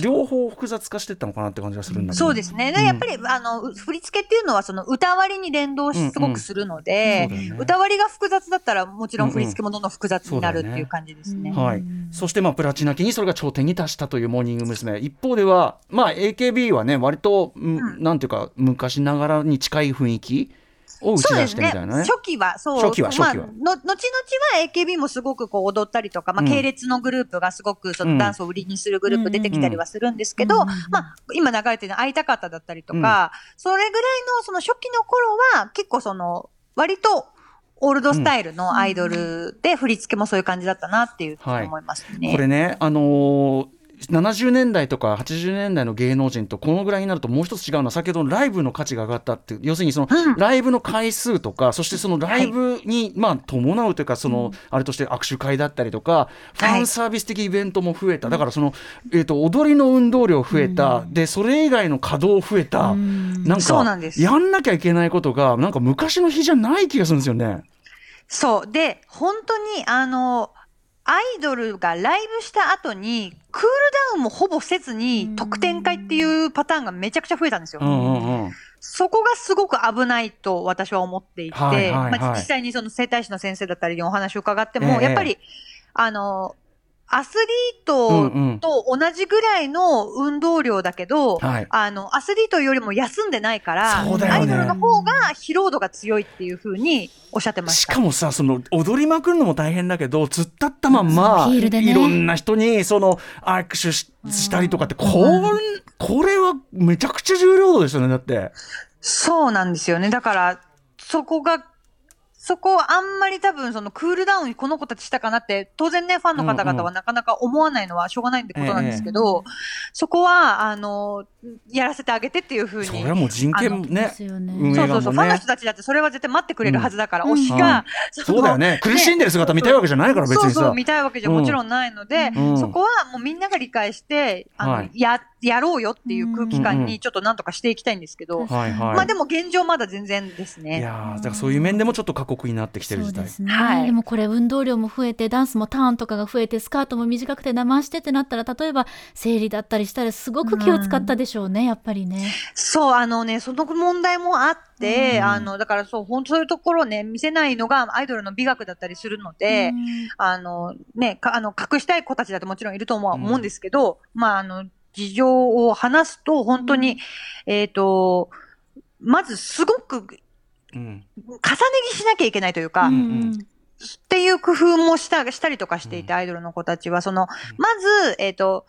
Speaker 2: 両方複雑化してったのかなって感じがするんだけど。
Speaker 4: そうですね。やっぱり、あの、振り付けっていうのは、その歌割りに連動し、すごくするので、
Speaker 2: うん。うん。ね。
Speaker 4: 歌割りが複雑だったら、もちろん。振り付けもどんどん複雑になるっていう感じですね。
Speaker 2: はい、そしてまあプラチナ期にそれが頂点に達したというモーニング娘。一方では、まあ、AKB はね割と、うんなんていうか昔ながらに近い雰囲気を打ち出し。てみたいなね。
Speaker 4: 初期は、そう。
Speaker 2: 初期は
Speaker 4: まあ、
Speaker 2: 初期は
Speaker 4: の後々は AKB もすごくこう踊ったりとか、まあ、
Speaker 2: うん
Speaker 4: 系列のグループがすごくそ
Speaker 2: うん
Speaker 4: のダンスを売りにするグループ出てきたりはするんですけど、
Speaker 3: うんうん
Speaker 4: まあ、今流れてるの会いたかっただったりとか、それぐらいのその初期の頃は結構その、割と、オールドスタイルのアイドルで振り付けもそういう感じだったなっていうふうに思いますね。
Speaker 2: これね、あのー70年代とか80年代の芸能人とこのぐらいになるともう一つ違うのは先ほどのライブの価値が上がったっていう要するにその
Speaker 4: うん。
Speaker 2: ライブの回数とかそしてそのライブにまあ伴うというかそのあれとして握手会だったりとかファンサービス的イベントも増えた。だからそのえーと踊りの運動量増えた。でそれ以外の稼働増えた。なんかやんなきゃいけないことがなんか昔の日じゃない気がするんですよね。
Speaker 4: そう。で、本当に、あの、アイドルがライブした後に、クールダウンもほぼせずに、特典会っていうパターンがめちゃくちゃ増えたんですよ。
Speaker 2: うんうんうん。
Speaker 4: そこがすごく危ないと私は思っていて、
Speaker 2: はいはいはい。
Speaker 4: まあ、実際にその整体師の先生だったりにお話を伺っても、
Speaker 2: ええ。
Speaker 4: やっぱり、あの、アスリートと同じぐらいの運動量だけど、
Speaker 2: はい
Speaker 4: あの、アスリートよりも休んでないから、
Speaker 2: そうだよね
Speaker 4: アイドルの方が疲労度が強いっていうふうにおっしゃってまし。
Speaker 2: したかもさその踊りまくるのも大変だけど突っ立ったまんま、
Speaker 3: ね
Speaker 2: いろんな人にその握手ししたりとかってこれこれはめちゃくちゃ重労働ですよねだって。
Speaker 4: そうなんですよね。だから、そこが、そこをあんまり多分そのクールダウンこの子たちしたかなって、当然ね、ファンの方々はなかなか思わないのはしょうがないってことなんですけど、そこは、あの、やらせてあげてっていうふうに。
Speaker 2: それはもう人権
Speaker 3: で
Speaker 2: ね。
Speaker 4: そうそうそう、ファンの人たちだってそれは絶対待ってくれるはずだから、
Speaker 3: うん
Speaker 4: 推しが、
Speaker 2: はいそうだよね。苦しんでる姿見たいわけじゃないから別にさ。
Speaker 4: そうそう、見たいわけじゃもちろんないので、
Speaker 2: うん。
Speaker 4: そこはもうみんなが理解して、あの、
Speaker 2: はい。
Speaker 4: や、やろうよっていう空気感
Speaker 2: うんうん
Speaker 4: にちょっとなんとかしていきたいんですけど、
Speaker 2: はいはい、
Speaker 4: まあでも現状まだ全然です
Speaker 2: い
Speaker 4: ね。
Speaker 2: やーだからそういう面でもちょっと過酷になってきてる時代。
Speaker 3: そうですね、
Speaker 4: はい。
Speaker 3: でもこれ運動量も増えてダンスもターンとかが増えてスカートも短くて生してってなったら例えば生理だったりしたらすごく気を使ったでしょうね、やっぱりね。
Speaker 4: そう、あのね、その問題もあって、
Speaker 2: うん。
Speaker 4: あの、だからそう、本当そういうところをね、見せないのがアイドルの美学だったりするので、
Speaker 3: うん。
Speaker 4: あの、ね、かあの、隠したい子たちだってもちろんいると思う,、思うんですけど、まあ、あの、事情を話すと、本当に、えっ、と、まずすごく、重
Speaker 2: うん。
Speaker 4: ね着しなきゃいけないというか、
Speaker 3: う
Speaker 4: っ
Speaker 3: ん。
Speaker 4: ていう工夫もした、したりとかしていて、アイドルの子たちは、その、まず、えっ、と、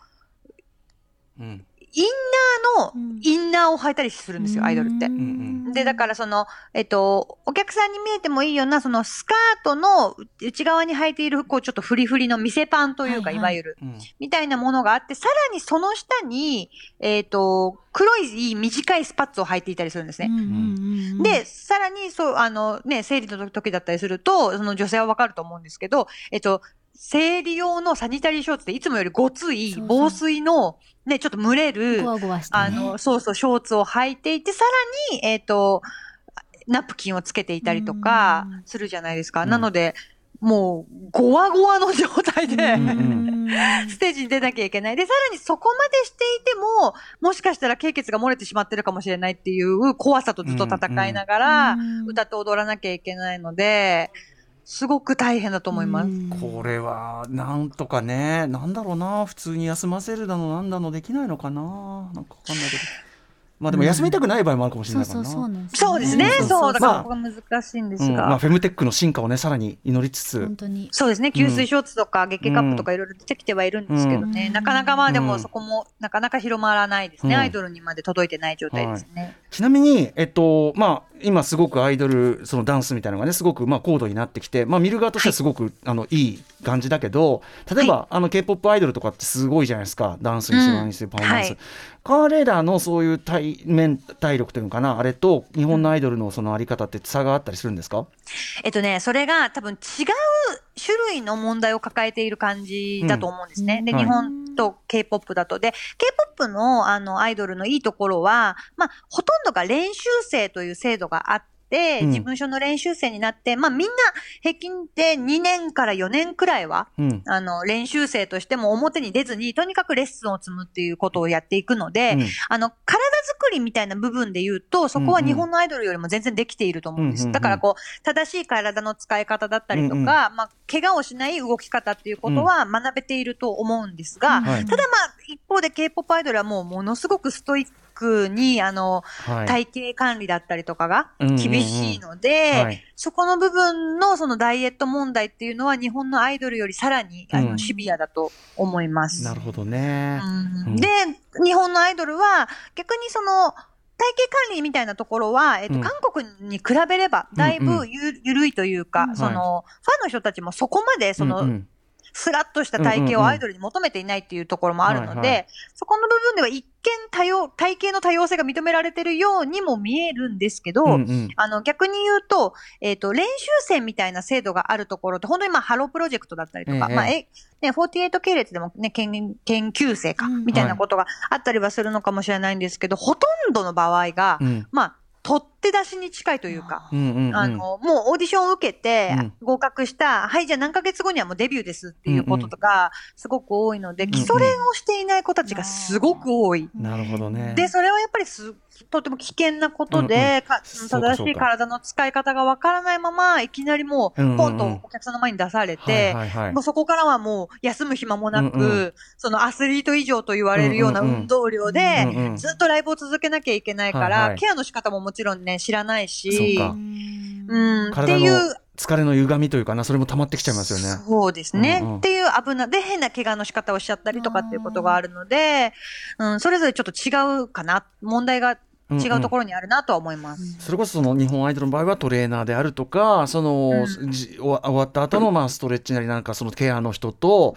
Speaker 2: うん
Speaker 4: インナー
Speaker 3: うん。
Speaker 4: の、インナーを履いたりするんですよ、アイドルって。
Speaker 2: ん
Speaker 4: で、だからその、えっと、お客さんに見えてもいいような、そのスカートの内側に履いている、こう、ちょっとフリフリの店パンというか、
Speaker 3: はいはい。
Speaker 4: いわゆる、
Speaker 2: うん。
Speaker 4: みたいなものがあって、さらにその下に、えっと、黒い短いスパッツを履いていたりするんですね。
Speaker 3: うんうんうん
Speaker 4: で、さらに、そう、あの、ね、生理の時だったりすると、その女性はわかると思うんですけど、えっと、生理用のサニタリーショーツっていつもよりごつい防水の、ね、ちょっと蒸れる、
Speaker 3: ゴワゴワして、ね、
Speaker 4: あの、そうそう、ショーツを履いていて、さらに、えっ、と、ナプキンをつけていたりとか
Speaker 3: うん。
Speaker 4: するじゃないですか。
Speaker 2: うん。
Speaker 4: なので、もう、ゴワゴワの状態で、ステージに出なきゃいけない。で、さらにそこまでしていても、もしかしたら経血が漏れてしまってるかもしれないっていう怖さとずっと戦いながら、
Speaker 3: うん。
Speaker 4: 歌って踊らなきゃいけないので、すごく大変だと思います。
Speaker 3: うん。
Speaker 2: これはなんとかねなんだろうな。普通に休ませるだのなんだのできないのかな。なんかわかんないけどまあでも休みたくない場合もあるかもしれないからな。
Speaker 3: そうです
Speaker 4: そうですね。
Speaker 2: うん
Speaker 4: そう。だから
Speaker 2: まあ
Speaker 4: ここが難しいんです
Speaker 2: うん
Speaker 4: が。
Speaker 2: まあフェムテックの進化をねさらに祈りつつ
Speaker 3: 本当に
Speaker 4: そうですね。吸水ショーツとか月経カップとかいろいろ出てきてはいるんですけどね。
Speaker 3: うん
Speaker 4: なかなかまあで
Speaker 2: うん
Speaker 4: もそこもなかなか広まらないですね。
Speaker 2: うん
Speaker 4: アイドルにまで届いてない状態ですね。
Speaker 2: ちなみに、えっとまあ、今すごくアイドルそのダンスみたいなのがねすごくまあ高度になってきて、まあ、見る側としてはすごく、あのいい感じだけど例えば、あの k p o p アイドルとかってすごいじゃないですか。ダンスにしろ
Speaker 4: うん
Speaker 2: 何にせよパフォーマンス、
Speaker 4: はい。
Speaker 2: 彼らのそういう体面体力というのかな？あれと日本のアイドルのそのあり方って差があったりするんですか、
Speaker 4: えっとね、それが多分違う種類の問題を抱えている感じだと思うんですね。で、
Speaker 2: うん。はい。
Speaker 4: 日本と K-POP だと。で、K-POP のあのアイドルのいいところは、まあ、ほとんどが練習生という制度があって、
Speaker 2: うん
Speaker 4: 事務所の練習生になって、まあみんな平均で2年から4年くらいは、
Speaker 2: うん。
Speaker 4: あの、練習生としても表に出ずに、とにかくレッスンを積むっていうことをやっていくので、
Speaker 2: うん。
Speaker 4: あの、体作りみたいな部分で言うと、そこは日本のアイドルよりも全然できていると思うんです。
Speaker 2: うんうん
Speaker 4: だからこう、正しい体の使い方だったりとか、
Speaker 2: うんうん
Speaker 4: まあ、怪我をしない動き方っていうことは学べていると思うんですが、
Speaker 2: はい。
Speaker 4: ただまあ、一方で K-POP アイドルはもうものすごくストイックに、あの、
Speaker 2: はい。
Speaker 4: 体型管理だったりとかが
Speaker 2: うんうんうん。
Speaker 4: 厳しいので、
Speaker 2: はい。
Speaker 4: そこの部分のそのダイエット問題っていうのは日本のアイドルよりさらにあ
Speaker 2: うん。
Speaker 4: のシビアだと思います。
Speaker 2: なるほどね、うん。
Speaker 4: うん。で、日本のアイドルは逆にその体型管理みたいなところは、えっと、
Speaker 2: うん。
Speaker 4: 韓国に比べればだい
Speaker 2: うんうん。
Speaker 4: ぶゆ,、ゆるいというか、
Speaker 3: うん。
Speaker 4: その、ファンの人たちもそこまでその、
Speaker 2: うんうん
Speaker 4: スラッとした体型をアイドルに求めていないっていうところもあるので、
Speaker 2: はいはい。
Speaker 4: そこの部分では一見多様、体型の多様性が認められてるようにも見えるんですけど、
Speaker 2: うんうん。
Speaker 4: あの、逆に言うと、えっ、と、練習生みたいな制度があるところって、本当にまあ、ハロープロジェクトだったりとか、
Speaker 2: ええ。
Speaker 4: まあ、え、ね、48系列でもね、研研究生か、
Speaker 3: うん
Speaker 4: みたいなことがあったりはするのかもしれないんですけど、ほとんどの場合が、
Speaker 2: うん。
Speaker 4: まあ、撮って出しに近いというか。
Speaker 2: うんうんうん。
Speaker 4: あの、もうオーディションを受けて
Speaker 2: うん。
Speaker 4: 合格した、はい、じゃあ何ヶ月後にはもうデビューですっていうこととか、すごく多いので、
Speaker 2: んうん。
Speaker 4: 基礎練をしていない子たちがすごく多い。
Speaker 2: なるほどね。
Speaker 4: で、それはやっぱりす、とても危険なこと
Speaker 2: うんうん。うか
Speaker 4: 正しい体の使い方がわからないまま、いきなりもう、
Speaker 2: うんうんうん。
Speaker 4: ポンとお客さんの前に出されて、
Speaker 2: はいはいはい。
Speaker 4: もうそこからはもう休む暇もなく、
Speaker 2: うんうん。
Speaker 4: そのアスリート以上と言われるような
Speaker 2: うんうんうん
Speaker 4: 運動量で、
Speaker 2: うんうん。
Speaker 4: ずっとライブを続けなきゃいけないから、
Speaker 2: はいはい。
Speaker 4: ケアの仕方ももちろんね、知らない
Speaker 2: そう
Speaker 4: し、
Speaker 2: か。
Speaker 4: うん、って
Speaker 2: 体の
Speaker 4: いう、
Speaker 2: 疲れの歪みというかな、それも溜まってきちゃいますよね。
Speaker 4: そうですね、
Speaker 2: うんうん。
Speaker 4: っていう危な、で、変な怪我の仕方をしちゃったりとかっていうことがあるので、うん、それぞれちょっと違うかな、問題が違うところにあるなとは思います。
Speaker 2: それこそその日本アイドルの場合はトレーナーであるとかその、じ終わ終わった後のまあストレッチなりなんかそのケアの人と、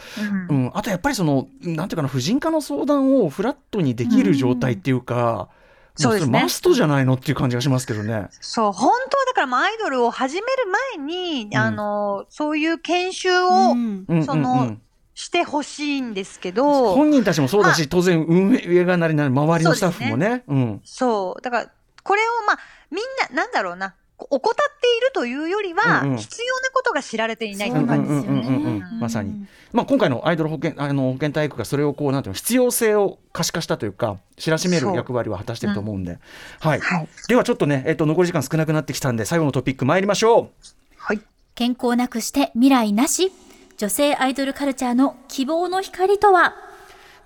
Speaker 4: うん。
Speaker 2: うん、あとやっぱりそのなんていうかな婦人科の相談をフラットにできる状態っていうか、
Speaker 4: そうですね。
Speaker 2: マストじゃないのっていう感じがしますけどね。
Speaker 4: そう、本当はだからアイドルを始める前に、
Speaker 2: ん。
Speaker 4: あの、そういう研修を
Speaker 3: うん。
Speaker 2: うん
Speaker 4: その
Speaker 2: うん。うん
Speaker 4: してほしいんですけど、
Speaker 2: 本人たちもそうだし、当然運営がなりなり周りのスタッフも
Speaker 4: そう
Speaker 2: ね。うん。
Speaker 4: そう、だから、これをまあ、みんな、なんだろうな、こ怠っているというよりは、必要なことが知られていないって
Speaker 2: うん
Speaker 4: いう感じですよね。
Speaker 2: まさに。まあ、今回のアイドル保健あの保健体育がそれをこうなんていうの必要性を可視化したというか知らしめる役割は果たしていると思うんで、はいではちょっとね、えっと残り時間少なくなってきたんで最後のトピック参りましょう。
Speaker 4: はい。
Speaker 3: 健康なくして未来なし女性アイドルカルチャーの希望の光とは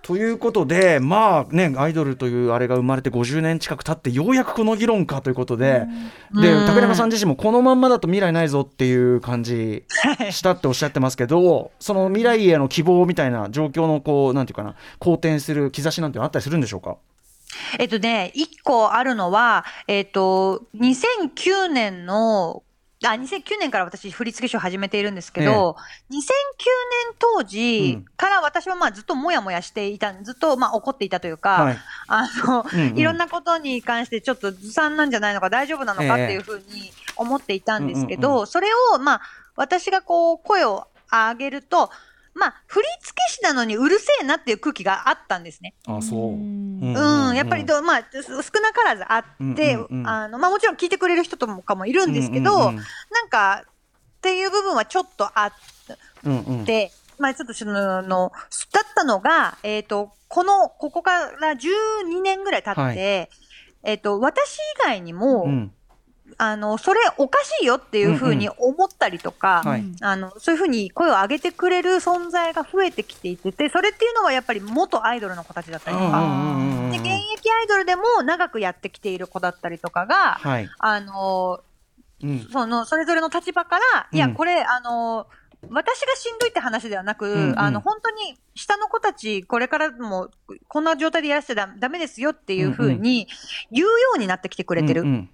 Speaker 2: ということでまあねアイドルというあれが生まれて50年近く経ってようやくこの議論かということで、で
Speaker 4: うん。
Speaker 2: 竹中さん自身もこのまんまだと未来ないぞっていう感じしたっておっしゃってますけどその未来への希望みたいな状況のこうなんていうかな好転する兆しなんてのあったりするんでしょうか？
Speaker 4: えっとね、一個あるのは、えっと、2009年の、あ、2009年から私振付師を始めているんですけど、2009年当時から私はまあずっともやもやしていた、ずっとまあ怒っていたというか、
Speaker 2: はい。
Speaker 4: あの、
Speaker 2: うんうん。
Speaker 4: いろんなことに関してちょっとずさんなんじゃないのか大丈夫なのかっていうふうに思っていたんですけど、
Speaker 2: うんうんう
Speaker 4: それをまあ私がこう声を上げると、まあ振付師なのにうるせえなっていう空気があったんですね。
Speaker 2: あそう。
Speaker 3: うん。
Speaker 4: うん、やっぱりど、まあ、す少なからずあって、
Speaker 2: うんうんうん。
Speaker 4: あの、まあもちろん聞いてくれる人とかもいるんですけど、
Speaker 2: うんうんうん
Speaker 4: なんか、っていう部分はちょっとあっ
Speaker 2: うんうん。
Speaker 4: て、まあちょっとその、のだったのが、えっ、と、この、ここから12年ぐらい経って、
Speaker 2: はい。
Speaker 4: えっ、と、私以外にも、
Speaker 2: うん
Speaker 4: あの、それおかしいよっていうふうに思ったりとか、
Speaker 2: はい。
Speaker 4: あの、そういうふうに声を上げてくれる存在が増えてきていてて、それっていうのはやっぱり元アイドルの子たちだったりとか、で、現役アイドルでも長くやってきている子だったりとかが、
Speaker 2: はい。
Speaker 4: あの、
Speaker 2: うん。
Speaker 4: その、それぞれの立場から、いや、
Speaker 2: うん
Speaker 4: これ、あの、私がしんどいって話ではなく、
Speaker 2: んうん。
Speaker 4: あの、本当に、下の子たち、これからも、こんな状態でやらせてダダメですよっていうふうに、言うようになってきてくれてる。
Speaker 2: うんうん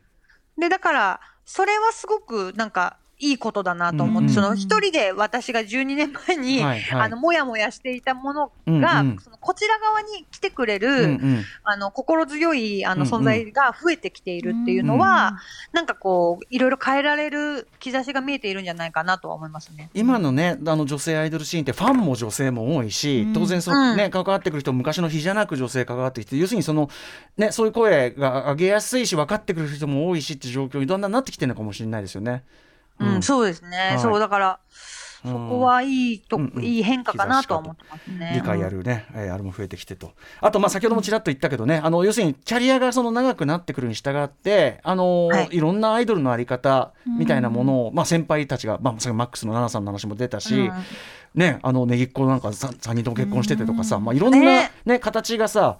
Speaker 4: で、だから、それはすごく、なんか、いいことだなと思って、
Speaker 2: うんうん。
Speaker 4: その一人で私が12年前に、
Speaker 2: はいはい。
Speaker 4: あの、もやもやしていたもの
Speaker 2: うん
Speaker 4: が、
Speaker 2: うん。
Speaker 4: そのこちら側に来てくれる、
Speaker 2: うんうん。
Speaker 4: あの、心強い、あの、存在が増えてきているっていうのは、なんかこう、いろいろ変えられる兆しが見えているんじゃないかなとは思いますね。
Speaker 2: 今のねあの女性アイドルシーンってファンも女性も多いし、当然その、ね関わってくる人も昔の日じゃなく女性関わってきて要するにその、ね、そういう声が上げやすいし分かってくる人も多いしっていう状況にだんだんなってきてるのかもしれないですよね。
Speaker 4: うん、そうですね。
Speaker 2: はい。
Speaker 4: そう、だから、
Speaker 2: うん。
Speaker 4: そこはいいと、
Speaker 2: うんうん。
Speaker 4: いい変化かなとは思ってますね。
Speaker 2: 理解あるね、えーあれも増えてきてと。あと、まあ、先ほどもちらっと言ったけどね、あの要するにキャリアがその長くなってくるに従って、あのー
Speaker 4: はい。
Speaker 2: い、ろんなアイドルのあり方みたいなものを、まあ、先輩たちが、まあ、マックスの奈々さんの話も出たし、
Speaker 4: うん。
Speaker 2: ね、あのねぎっこなんかさ3人とも結婚しててとかさ、まあ、いろんな、ね。
Speaker 4: ね
Speaker 2: 形がさ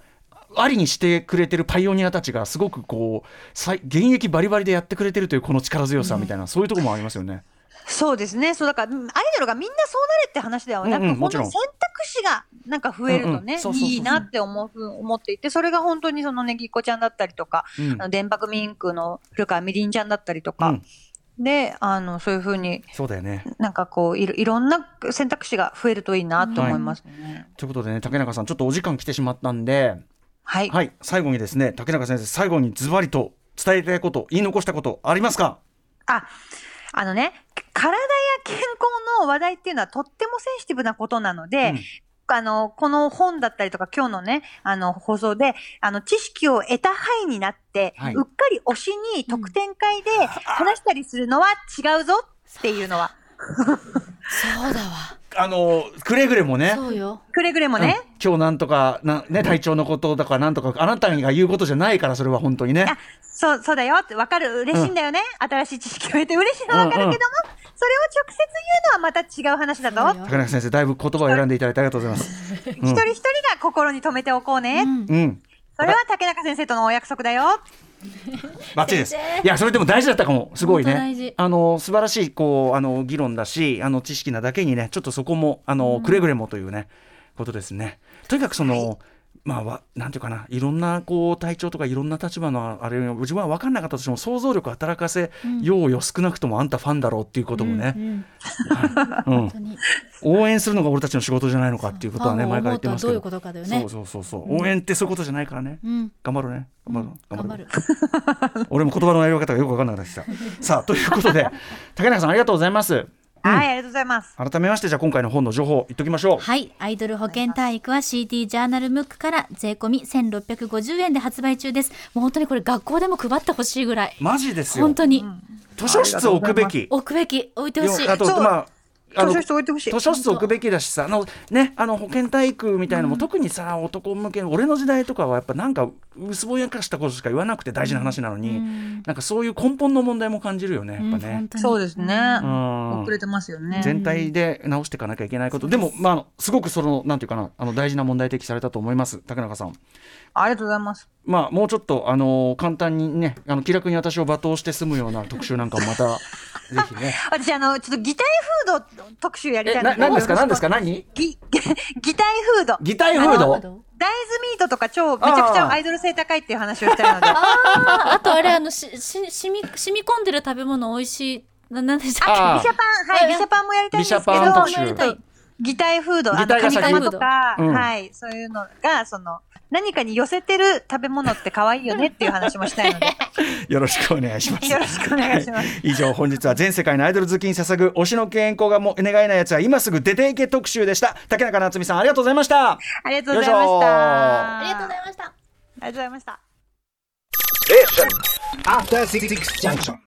Speaker 2: ありにしてくれてるパイオニアたちがすごくこう現役バリバリでやってくれてるというこの力強さみたいな、そういうところもありますよね。
Speaker 4: そうですね。そうだから、うんアイドルがみんなそうなれって話ではなく、
Speaker 2: うんうん
Speaker 4: 本当に選択肢がなんか増えると
Speaker 2: うんうん
Speaker 4: ね、いいなって思う思っていて、それが本当にそのねぎっこちゃんだったりとか、
Speaker 2: うん
Speaker 4: あの電白ミンクの古川みりんちゃんだったりとか、
Speaker 2: うん
Speaker 4: で、あの、そういうふうに、
Speaker 2: そうだよね
Speaker 4: なんかこういろ、いろんな選択肢が増えるといいなと思いますね。
Speaker 2: ということでね竹中さんちょっとお時間来てしまったんで、
Speaker 4: はい。
Speaker 2: はい、最後にですね竹中先生最後にズバリと伝えたいこと言い残したことありますか？
Speaker 4: あ、あのね、体や健康の話題っていうのはとってもセンシティブなことなので、
Speaker 2: うん。
Speaker 4: あの、この本だったりとか今日のね、あの、放送で、あの、知識を得た範囲になって、
Speaker 2: はい。う
Speaker 4: っかり推しに特典会で話したりするのは違うぞっていうのは。
Speaker 3: そうだわ。
Speaker 2: あのくれぐれもね。
Speaker 3: そうよ。
Speaker 4: くれぐれもね。
Speaker 2: うん。今日なんとかな、ね、体調のことだからなんとかあなたが言うことじゃないからそれは本当にね。
Speaker 4: あ、そう、そうだよって、わかる、嬉しいんだよね。新しい知識を得て嬉しいのはわかるけども、
Speaker 2: うんうん。
Speaker 4: それを直接言うのはまた違う話だぞ。
Speaker 3: そうよ。
Speaker 2: 高中先生だいぶ言葉を選んでいただいてありがとうございます。
Speaker 4: 一人一人が心に留めておこうね。
Speaker 3: うん。
Speaker 2: うん。
Speaker 4: それは竹中先生とのお約束だよ。
Speaker 2: バッチリですいやそれでも大事だったかも。すごいね。あの素晴らしいこうあの議論だしあの知識なだけにねちょっとそこもあの、くれぐれもというねことですね。とにかくその、まあわなんていうかないろんなこう体調とかいろんな立場のあれを自分は分かんなかったとしても想像力働かせようよ少なくともあんたファンだろうっていうこともね、応援するのが俺たちの仕事じゃないのかっていうことはね前から言ってますけど。そうそうそうそう、応援ってそういうことじゃないからね、
Speaker 3: うん。
Speaker 2: 頑張るね。頑張る、
Speaker 3: 頑張る。
Speaker 2: 俺も言葉の選び方がよく分かんなかったでした。さあということで竹中さんありがとうございます
Speaker 4: はい、ありがとうございます。
Speaker 2: 改めましてじゃあ今回の本の情報言っときましょう
Speaker 3: はい。アイドル保健体育は CD ジャーナルムックから税込み1650円で発売中です。もう本当にこれ学校でも配ってほしいぐらい。
Speaker 2: マジですよ
Speaker 3: 本当に
Speaker 2: 図書室を置くべき
Speaker 3: 置くべき、置いてほしい。
Speaker 2: よあとまあ
Speaker 4: 図書室置いてほしい。
Speaker 2: 図書室置くべきだしさあのねあの保健体育みたいなのも、特にさ男向け俺の時代とかはやっぱなんか薄ぼやかしたことしか言わなくて大事な話なのに、なんかそういう根本の問題も感じるよねやっぱね
Speaker 3: うん
Speaker 4: そうですね。
Speaker 2: うん
Speaker 4: 遅れてますよね。
Speaker 2: 全体で直していかなきゃいけないこと、でも、まああの、すごくその、なんていうかな、あの大事な問題提起されたと思います、竹中さん。
Speaker 4: ありがとうございます。
Speaker 2: まあ、もうちょっと、あの簡単にね、あの気楽に私を罵倒して済むような特集なんかもまた、ぜひね。
Speaker 4: 私、あの、ちょっと擬態フード特集やりた
Speaker 2: え、
Speaker 4: い
Speaker 2: な、なんですか、なんですか、
Speaker 4: か
Speaker 2: 何
Speaker 4: 擬、擬態フード。
Speaker 2: 擬態フード？
Speaker 4: 大豆ミートとか超、めちゃくちゃアイドル性高いっていう話をしたいので。
Speaker 3: あーあとあれ、あの、し、し、染み、染み込んでる食べ物美味しい。な、なんでしたっけ？
Speaker 2: あ
Speaker 4: ビシャパン、はい、ビシャパンもやりたいんですけど、
Speaker 2: ビシャパン特集
Speaker 3: やりたい
Speaker 4: 擬態フード、あの、カニカマとか、
Speaker 2: うん
Speaker 4: はい、そういうのが、その、何かに寄せてる食べ物って可愛いよねっていう話もしたいので、
Speaker 2: よろしくお願いします。
Speaker 4: よろしくお願いします。
Speaker 2: 以上、本日は全世界のアイドル好きに捧ぐ推しの健康がも願えないやつは今すぐ出ていけ特集でした。竹中夏美さん、ありがとうございました。
Speaker 4: ありがとうございました。
Speaker 3: ありがとうございました。
Speaker 4: ありがとうございました。
Speaker 5: Station. After Six Junction.